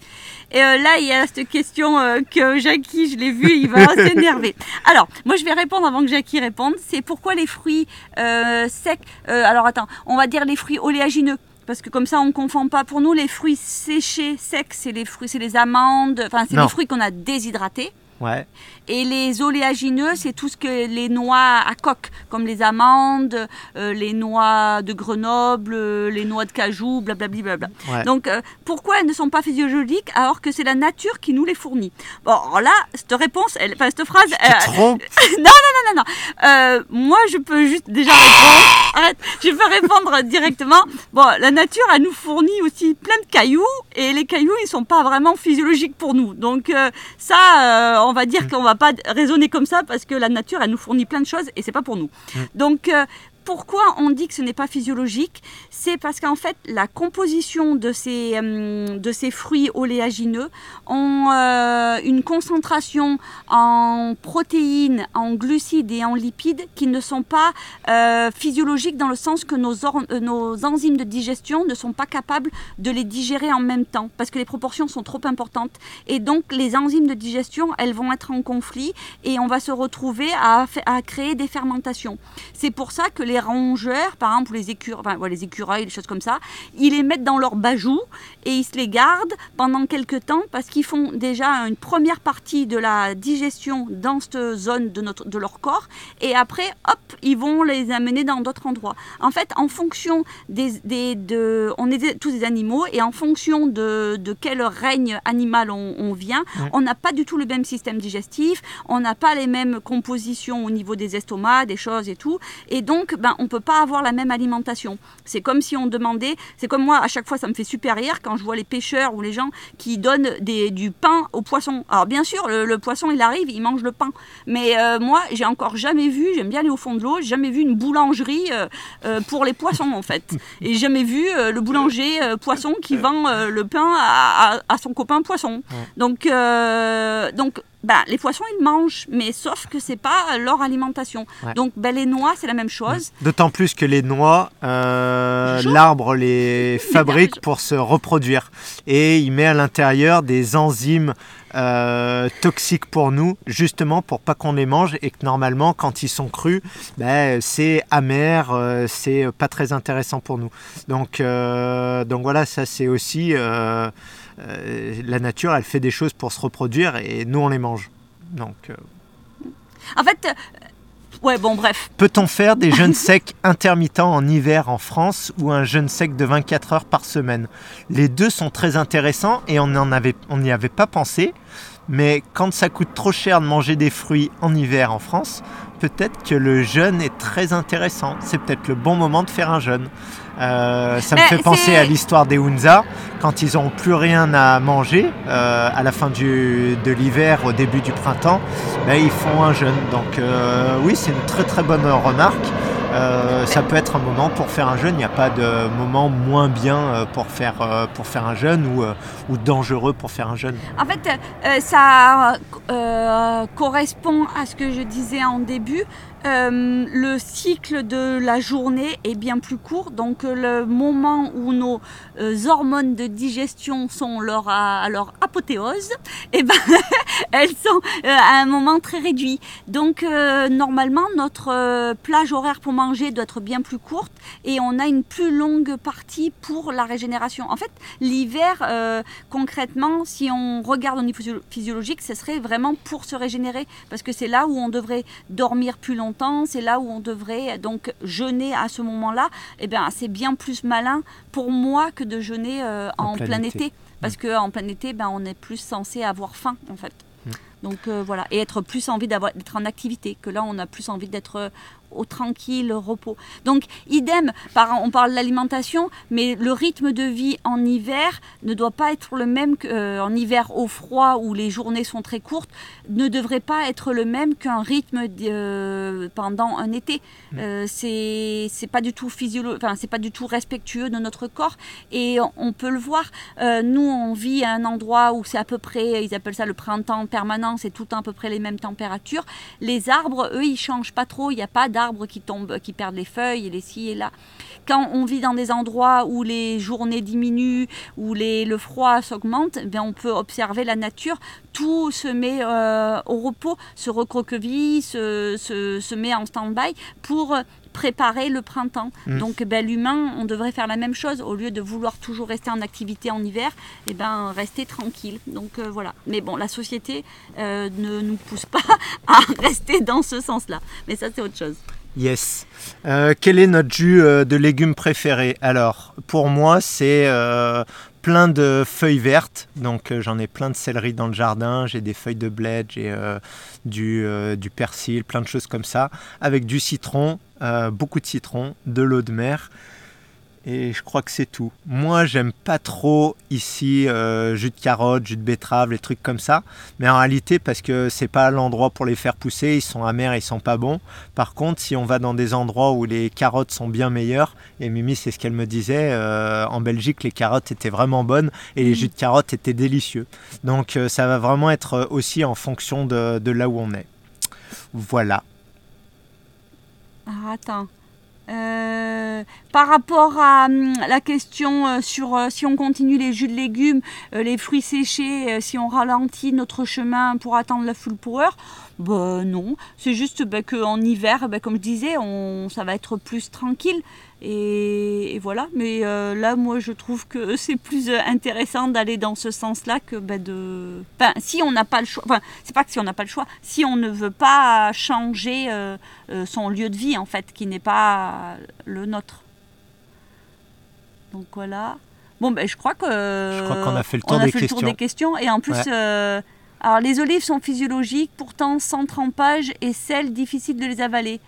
Et là, il y a cette question que Jackie, je l'ai vu, il va s'énerver. Alors, moi, je vais répondre avant que Jackie réponde. C'est pour pourquoi les fruits secs Alors attends, on va dire les fruits oléagineux parce que comme ça on confond pas. Pour nous les fruits séchés secs c'est les fruits c'est les amandes enfin c'est les fruits qu'on a déshydratés ouais et les oléagineux, c'est tout ce que les noix à coque, comme les amandes, euh, les noix de Grenoble, euh, les noix de cajou, blablabla. Bla, bla, bla. Donc, euh, pourquoi elles ne sont pas physiologiques alors que c'est la nature qui nous les fournit? Bon, alors là, cette réponse, elle, enfin, cette phrase... non, non, non, non, non. moi, je peux juste déjà répondre. Arrête, je peux répondre directement. Bon, la nature, elle nous fournit aussi plein de cailloux, et les cailloux, ils sont pas vraiment physiologiques pour nous. Donc, ça, on va dire mm. qu'on va pas raisonner comme ça parce que la nature, elle nous fournit plein de choses et c'est pas pour nous. Mm. Donc, euh, pourquoi on dit que ce n'est pas physiologique C'est parce qu'en fait, la composition de ces, euh, de ces fruits oléagineux ont euh, une concentration en protéines, en glucides et en lipides qui ne sont pas euh, physiologiques dans le sens que nos, nos enzymes de digestion ne sont pas capables de les digérer en même temps parce que les proportions sont trop importantes. Et donc, les enzymes de digestion, elles vont être en conflit et on va se retrouver à, à créer des fermentations. C'est pour ça que les les rongeurs, par exemple, les, les écureuils, les choses comme ça, ils les mettent dans leur bajou et ils se les gardent pendant quelques temps parce qu'ils font déjà une première partie de la digestion dans cette zone de, notre, de leur corps et après, hop, ils vont les amener dans d'autres endroits. En fait, en fonction des, des de, on est tous des animaux et en fonction de, de quel règne animal on, vient, on n'a pas du tout le même système digestif, on n'a pas les mêmes compositions au niveau des estomacs, des choses et tout. Et donc, ben, on peut pas avoir la même alimentation. C'est comme si on demandait, c'est comme moi, à chaque fois, ça me fait super rire quand je vois les pêcheurs ou les gens qui donnent des, du pain aux poissons. Alors, bien sûr, le, poisson, il arrive, il mange le pain. Mais euh, moi, j'ai encore jamais vu, j'aime bien aller au fond de l'eau, j'ai jamais vu une boulangerie euh, euh, pour les poissons, en fait. Et jamais vu le boulanger poisson qui vend le pain à, son copain poisson. Donc, donc bah, les poissons ils mangent, mais sauf que c'est pas leur alimentation. Donc ben, les noix c'est la même chose. D'autant plus que les noix, euh, l'arbre les fabrique pour se reproduire et il met à l'intérieur des enzymes euh, toxiques pour nous, justement pour pas qu'on les mange et que normalement quand ils sont crus, ben, c'est amer, euh, c'est pas très intéressant pour nous. Donc, donc voilà, ça c'est aussi euh, la nature, elle fait des choses pour se reproduire et nous, on les mange. Donc. Euh, en fait. Euh, ouais, bon, bref. Peut-on faire des jeûnes secs intermittents en hiver en France ou un jeûne sec de 24 heures par semaine? Les deux sont très intéressants et on n'y avait pas pensé. Mais quand ça coûte trop cher de manger des fruits en hiver en France, peut-être que le jeûne est très intéressant. C'est peut-être le bon moment de faire un jeûne. Euh, ça me fait penser à l'histoire des Hunza, quand ils n'ont plus rien à manger euh, à la fin du, de l'hiver, au début du printemps, ben, ils font un jeûne. Donc euh, oui, c'est une très très bonne remarque. ça peut être un moment pour faire un jeûne. Il n'y a pas de moment moins bien pour faire, pour faire un jeûne ou, ou dangereux pour faire un jeûne. En fait, ça correspond à ce que je disais en début. Euh, le cycle de la journée est bien plus court, donc le moment où nos euh, hormones de digestion sont leur, à, leur apothéose, et eh ben, elles sont euh, à un moment très réduit. Donc normalement, notre plage horaire pour manger doit être bien plus courte et on a une plus longue partie pour la régénération. En fait, l'hiver, concrètement, si on regarde au niveau physiologique, ce serait vraiment pour se régénérer, parce que c'est là où on devrait dormir plus longtemps c'est là où on devrait donc jeûner à ce moment-là, eh bien c'est bien plus malin pour moi que de jeûner euh, en, plein, été. Parce que qu'en plein été, ben, on est plus censé avoir faim en fait. Donc euh, voilà, et être plus envie d'être en activité, que là on a plus envie d'être au tranquille repos. Donc, idem, on parle de l'alimentation, mais le rythme de vie en hiver ne doit pas être le même qu'en euh, hiver au froid où les journées sont très courtes, ne devrait pas être le même qu'un rythme euh, pendant un été. Mm. Euh, c'est pas du tout physiologique, enfin, c'est pas du tout respectueux de notre corps et on, peut le voir. nous, on vit à un endroit où c'est à peu près, ils appellent ça le printemps permanent, c'est tout le temps à peu près les mêmes températures. Les arbres, eux, ils changent pas trop. Il n'y a pas d'arbres qui qui perdent les feuilles et les ci et là. Quand on vit dans des endroits où les journées diminuent, où les, le froid s'augmente, ben on peut observer la nature. Tout se met euh, au repos, se recroqueville, se, se, se met en stand-by pour préparer le printemps. Mm. Donc ben, l'humain, on devrait faire la même chose. Au lieu de vouloir toujours rester en activité en hiver, et ben, rester tranquille. Donc euh, voilà. Mais bon, la société euh, ne nous pousse pas à rester dans ce sens-là. Mais ça, c'est autre chose. Yes. Euh, quel est notre jus de légumes préféré Alors, pour moi, c'est plein de feuilles vertes. Donc, euh, j'en ai plein de céleri dans le jardin. J'ai des feuilles de bled, j'ai euh, du, euh, du persil, plein de choses comme ça. Avec du citron, beaucoup de citron, de l'eau de mer. Et je crois que c'est tout. Moi, j'aime pas trop ici euh, jus de carotte, jus de betterave, les trucs comme ça. Mais en réalité, parce que c'est pas l'endroit pour les faire pousser, ils sont amers, ils sont pas bons. Par contre, si on va dans des endroits où les carottes sont bien meilleures, et Mimi, c'est ce qu'elle me disait, euh, en Belgique, les carottes étaient vraiment bonnes et les Mm. jus de carottes étaient délicieux. Donc, euh, ça va vraiment être aussi en fonction de, de là où on est. Voilà. Ah, attends. Euh, par rapport à hum, la question euh, sur euh, si on continue les jus de légumes, les fruits séchés, si on ralentit notre chemin pour attendre la full power, bah non. C'est juste bah, qu'en hiver, bah, comme je disais, on, ça va être plus tranquille. Et, et voilà. Mais euh, là, moi, je trouve que c'est plus euh, intéressant d'aller dans ce sens-là que bah, de. Enfin, si on n'a pas le choix. Enfin, c'est pas que si on n'a pas le choix. Si on ne veut pas changer euh, euh, son lieu de vie, en fait, qui n'est pas le nôtre. Donc voilà. Bon, ben, je crois que. Je crois qu'on a fait le on tour a des fait le tour questions. des questions. Et en plus, Ouais. alors les olives sont physiologiques, pourtant sans trempage et sel, difficile de les avaler.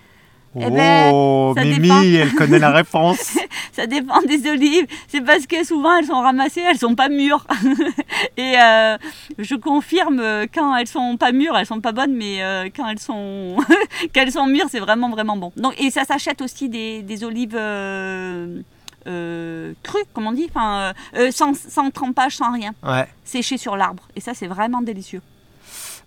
Eh ben, oh, ça Mimi, dépend. elle connaît la réponse. Ça dépend des olives. C'est parce que souvent elles sont ramassées, elles sont pas mûres. et euh, je confirme, quand elles sont pas mûres, elles sont pas bonnes, mais euh, quand elles sont, qu'elles sont mûres, c'est vraiment vraiment bon. Donc et ça s'achète aussi des, des olives. euh, crues, comme on dit, enfin, sans, sans trempage, sans rien, Ouais. séchées sur l'arbre. Et ça, c'est vraiment délicieux.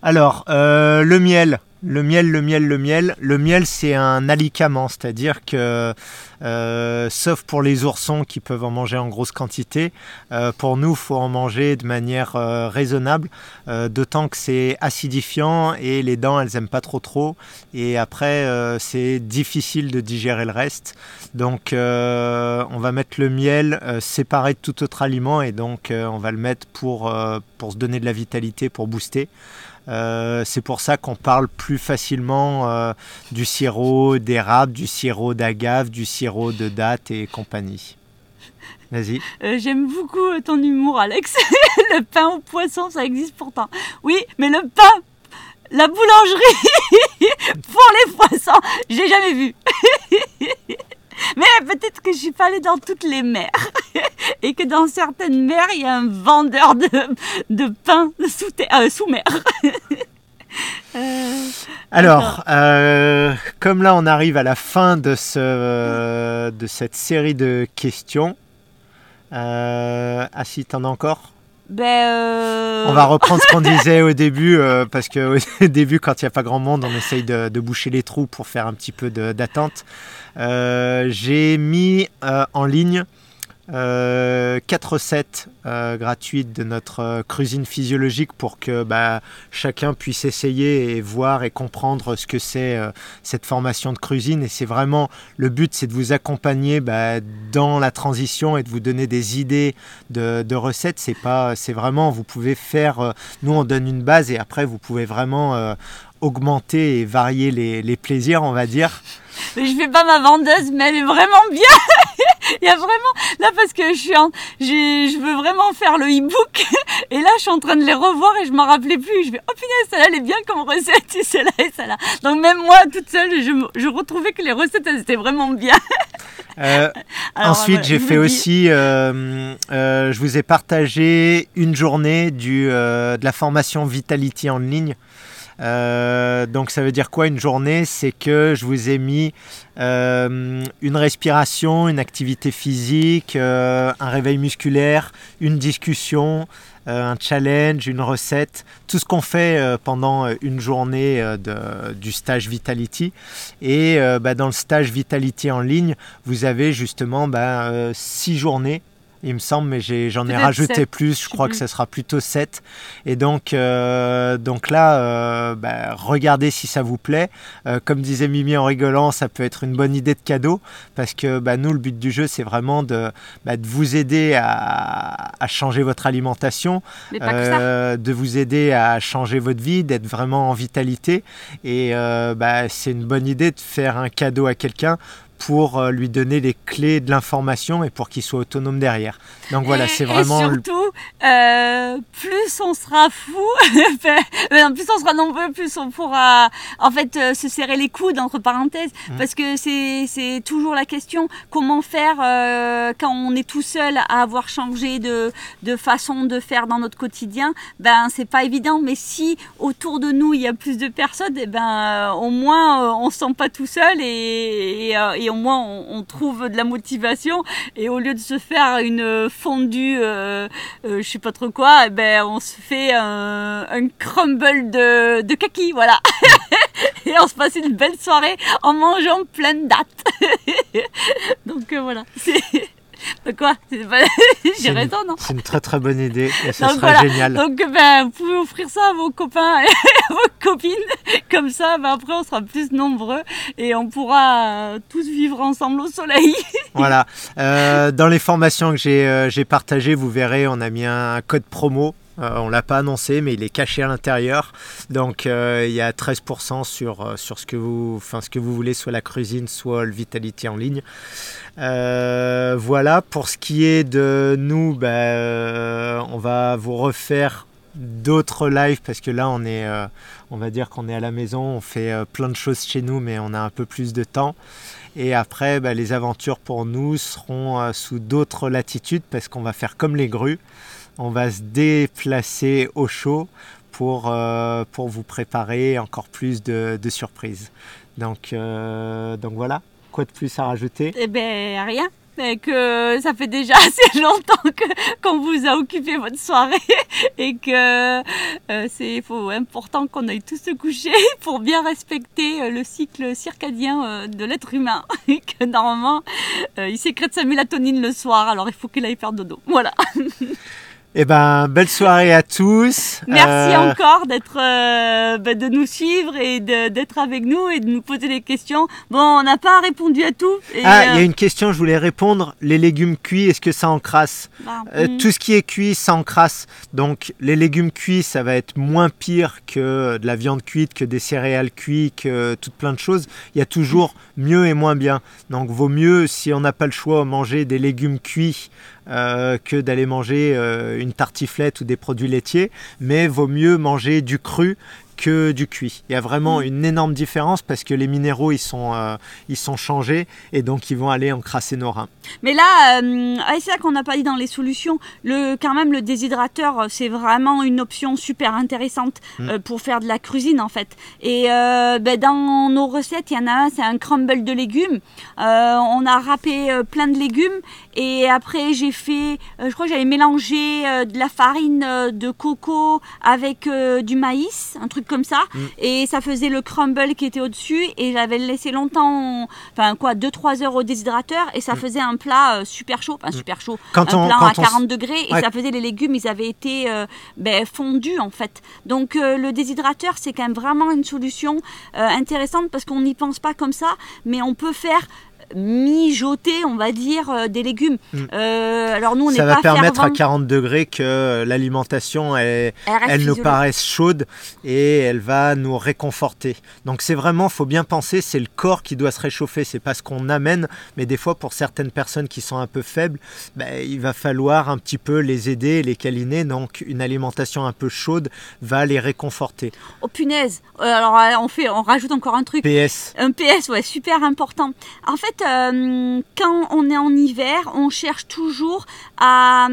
Alors, euh, le miel. Le miel, le miel, le miel. Le miel, c'est un alicament, c'est-à-dire que, euh, sauf pour les oursons qui peuvent en manger en grosse quantité, euh, pour nous, faut en manger de manière raisonnable, d'autant que c'est acidifiant et les dents, elles aiment pas trop trop. Et après, c'est difficile de digérer le reste. Donc, on va mettre le miel séparé de tout autre aliment et donc on va le mettre pour, pour se donner de la vitalité, pour booster. Euh, c'est pour ça qu'on parle plus facilement euh, du sirop d'érable, du sirop d'agave, du sirop de date et compagnie. Vas-y. Euh, J'aime beaucoup ton humour, Alex. le pain au poisson, ça existe pourtant. Oui, mais le pain, la boulangerie pour les poissons, j'ai jamais vu. mais peut-être que je suis pas allée dans toutes les mers et que dans certaines mers, il y a un vendeur de, de pain sous, terre- euh, sous mer. Euh, Alors, euh, comme là on arrive à la fin de, ce, de cette série de questions, euh, ah si, t'en as encore? Ben, euh, On va reprendre ce qu'on disait au début, parce qu'au début, quand il n'y a pas grand monde, on essaye de, de boucher les trous pour faire un petit peu d'attente. J'ai mis en ligne euh, quatre recettes euh, gratuites de notre euh, cuisine physiologique pour que bah, chacun puisse essayer et voir et comprendre ce que c'est euh, cette formation de cuisine. Et c'est vraiment le but, c'est de vous accompagner bah, dans la transition et de vous donner des idées de, de recettes. C'est pas, c'est vraiment, vous pouvez faire. euh, nous, on donne une base et après, vous pouvez vraiment euh, augmenter et varier les, les plaisirs, on va dire. Je fais pas ma vendeuse, mais elle est vraiment bien. Il y a vraiment là parce que je suis en, je veux vraiment faire le e-book et là je suis en train de les revoir et je m'en rappelais plus. Je fais oh punaise celle-là elle est bien comme recette et celle-là et celle-là. Donc même moi toute seule je, je retrouvais que les recettes elles étaient vraiment bien. Euh, Alors, Ensuite, voilà, j'ai fait aussi, euh, euh, je vous ai partagé une journée du, de la formation Vitality en ligne. Donc ça veut dire quoi une journée? C'est que je vous ai mis une respiration, une activité physique, un réveil musculaire, une discussion, un challenge, une recette, tout ce qu'on fait pendant une journée du stage Vitality. Et bah, dans le stage Vitality en ligne, vous avez justement bah, six journées il me semble, mais j'en ai, rajouté plus. Je crois que ce sera plutôt 7. Et donc, euh, donc là, euh, bah, regardez si ça vous plaît. Euh, comme disait Mimi en rigolant, ça peut être une bonne idée de cadeau parce que bah, nous, le but du jeu, c'est vraiment de, bah, de vous aider à, à, changer votre alimentation, de vous aider à changer votre vie, d'être vraiment en vitalité. Et c'est une bonne idée de faire un cadeau à quelqu'un pour euh, lui donner les clés de l'information et pour qu'il soit autonome derrière. Donc voilà, c'est vraiment. Et surtout, euh, plus on sera fou, plus on sera nombreux, plus on pourra en fait euh, se serrer les coudes entre parenthèses, mmh. parce que c'est toujours la question comment faire quand on est tout seul à avoir changé de, de façon de faire dans notre quotidien. Ben c'est pas évident, mais si autour de nous il y a plus de personnes, et eh ben au moins on se sent pas tout seul et, et au moins on, trouve de la motivation et au lieu de se faire une fondue, euh, euh, je sais pas trop quoi, eh ben on se fait un, crumble de, de kaki, voilà. et on se passe une belle soirée en mangeant plein de dates. Donc euh, voilà, c'est Quoi J'ai raison, non C'est une très très bonne idée et ça sera génial. Donc ben, vous pouvez offrir ça à vos copains et à vos copines. Comme ça, ben, après on sera plus nombreux et on pourra tous vivre ensemble au soleil. voilà. Euh, dans les formations que j'ai euh, partagées, vous verrez, on a mis un code promo euh, on l'a pas annoncé, mais il est caché à l'intérieur. Donc euh, il y a 13% sur, euh, sur ce, que vous, ce que vous voulez, soit la cuisine, soit le Vitality en ligne. voilà, pour ce qui est de nous, ben, on va vous refaire d'autres lives parce que là on est on va dire qu'on est à la maison on fait plein de choses chez nous mais on a un peu plus de temps et après ben, les aventures pour nous seront sous d'autres latitudes parce qu'on va faire comme les grues on va se déplacer au chaud pour, euh, pour vous préparer encore plus de, surprises. Donc, euh, donc voilà, quoi de plus à rajouter? Eh bien, rien. Que ça fait déjà assez longtemps qu'on vous a occupé votre soirée et que euh, c'est important qu'on aille tous se coucher pour bien respecter le cycle circadien de l'être humain et que normalement il sécrète sa mélatonine le soir alors il faut qu'il aille faire dodo. Voilà. Eh ben, belle soirée à tous. Merci euh, encore d'être, euh, bah, de nous suivre et d'être avec nous et de nous poser des questions. Bon, on n'a pas répondu à tout. ah, il y a euh, une question, je voulais répondre. Les légumes cuits, est-ce que ça encrasse bah, hmm. Tout ce qui est cuit, ça encrasse. Donc, les légumes cuits, ça va être moins pire que de la viande cuite, que des céréales cuites, que toutes plein de choses. Il y a toujours mieux et moins bien. Donc, vaut mieux, si on n'a pas le choix, manger des légumes cuits euh, que d'aller manger euh, une tartiflette ou des produits laitiers, mais vaut mieux manger du cru que du cuit. Il y a vraiment mm. une énorme différence parce que les minéraux ils sont, euh, ils sont changés et donc ils vont aller encrasser nos reins. Mais là, euh, c'est ça qu'on n'a pas dit dans les solutions. Le, quand même, le déshydrateur, euh, c'est vraiment une option super intéressante mm. pour faire de la cuisine en fait. Et ben, dans nos recettes, il y en a un, c'est un crumble de légumes. on a râpé plein de légumes et après j'ai fait, je crois que j'avais mélangé de la farine de coco avec du maïs, un truc comme ça. Mm. Et ça faisait le crumble qui était au-dessus. Et j'avais laissé longtemps, enfin quoi, 2-3 heures au déshydrateur. Et ça mm. faisait un plat euh, super chaud, enfin mm. super chaud, quand un plat à 40 degrés. Et ça faisait les légumes, ils avaient été euh, ben, fondus en fait. Donc euh, le déshydrateur, c'est quand même vraiment une solution intéressante parce qu'on n'y pense pas comme ça. Mais on peut faire mijoter, on va dire, euh, des légumes. Mm. Euh, alors nous, on Ça va permettre à 40 degrés que l'alimentation, elle, elle, nous paraisse chaude et elle va nous réconforter. Donc c'est vraiment, faut bien penser, c'est le corps qui doit se réchauffer. C'est pas ce qu'on amène, mais des fois pour certaines personnes qui sont un peu faibles, ben, il va falloir un petit peu les aider, les câliner. Donc une alimentation un peu chaude va les réconforter. Oh punaise euh, Alors on fait, on rajoute encore un truc. PS. Un PS, ouais, super important. En fait, quand on est en hiver, on cherche toujours à,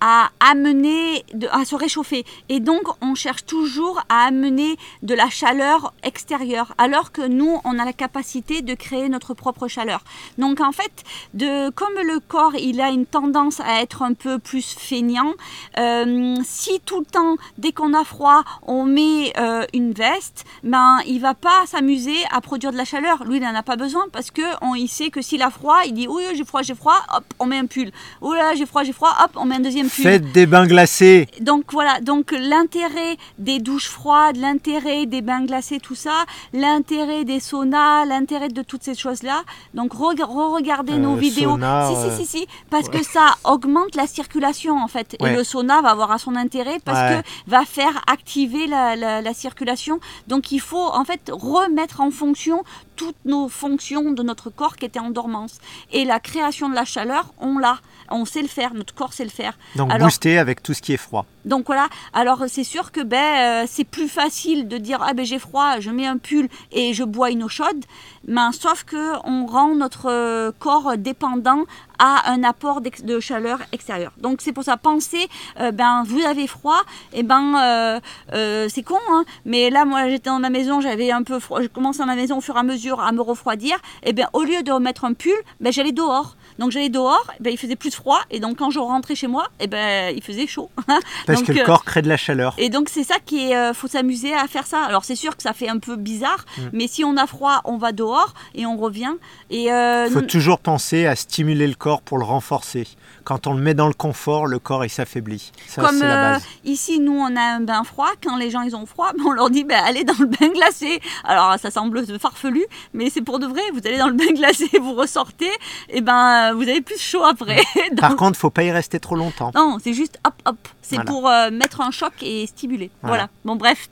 à amener, à se réchauffer. Et donc, on cherche toujours à amener de la chaleur extérieure, alors que nous, on a la capacité de créer notre propre chaleur. Donc, en fait, de, comme le corps, il a une tendance à être un peu plus feignant, euh, si tout le temps, dès qu'on a froid, on met euh, une veste, ben, il va pas s'amuser à produire de la chaleur. Lui, il n'en a pas besoin parce que on, il sait que s'il a froid, il dit oui, j'ai froid, j'ai froid, hop, on met un pull. Oh là, j'ai froid, j'ai froid, hop, on met un deuxième Faites des bains glacés. Donc voilà, donc l'intérêt des douches froides, l'intérêt des bains glacés, tout ça, l'intérêt des saunas, l'intérêt de toutes ces choses-là. Donc re-regardez nos Euh, vidéos. sauna, si, si, si, si, parce que ça augmente la circulation en fait. Ouais. Et le sauna va avoir à son intérêt parce Ouais. que va faire activer la, la- la circulation. Donc il faut en fait remettre en fonction toutes nos fonctions de notre corps qui étaient en dormance. Et la création de la chaleur, on l'a. On sait le faire, notre corps sait le faire. Donc Alors- booster avec tout ce qui est froid. Donc voilà, alors c'est sûr que ben, euh, c'est plus facile de dire ah ben j'ai froid, je mets un pull et je bois une eau chaude, mais sauf que on rend notre euh, corps dépendant à un apport de chaleur extérieure. Donc c'est pour ça pensez euh, ben vous avez froid et ben euh, euh, c'est con hein, mais là moi j'étais dans ma maison, j'avais un peu froid, je commence dans ma maison au fur et à mesure à me refroidir et ben au lieu de remettre un pull, ben j'allais dehors. Donc j'allais dehors, eh ben il faisait plus froid et donc quand je rentrais chez moi, et ben il faisait chaud. Parce Donc, que le euh, corps crée de la chaleur. et donc c'est ça qui est, euh, faut s'amuser à faire ça. Alors c'est sûr que ça fait un peu bizarre, Mm. mais si on a froid, on va dehors et on revient. Et euh, Il faut toujours penser à stimuler le corps pour le renforcer. Quand on le met dans le confort, le corps il s'affaiblit. Comme euh, ici nous on a un bain froid, quand les gens ils ont froid, ben, on leur dit ben, allez dans le bain glacé. Alors ça semble farfelu, mais c'est pour de vrai. Vous allez dans le bain glacé, vous ressortez, et ben vous avez plus chaud après. Donc, Par contre, faut pas y rester trop longtemps. non, c'est juste hop hop. C'est Voilà. pour euh, mettre un choc et stimuler. Voilà. voilà. Bon bref.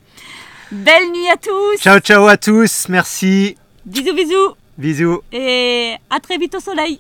Belle nuit à tous. Ciao ciao à tous, merci. Bisous bisous. Bisous. Et à très vite au soleil.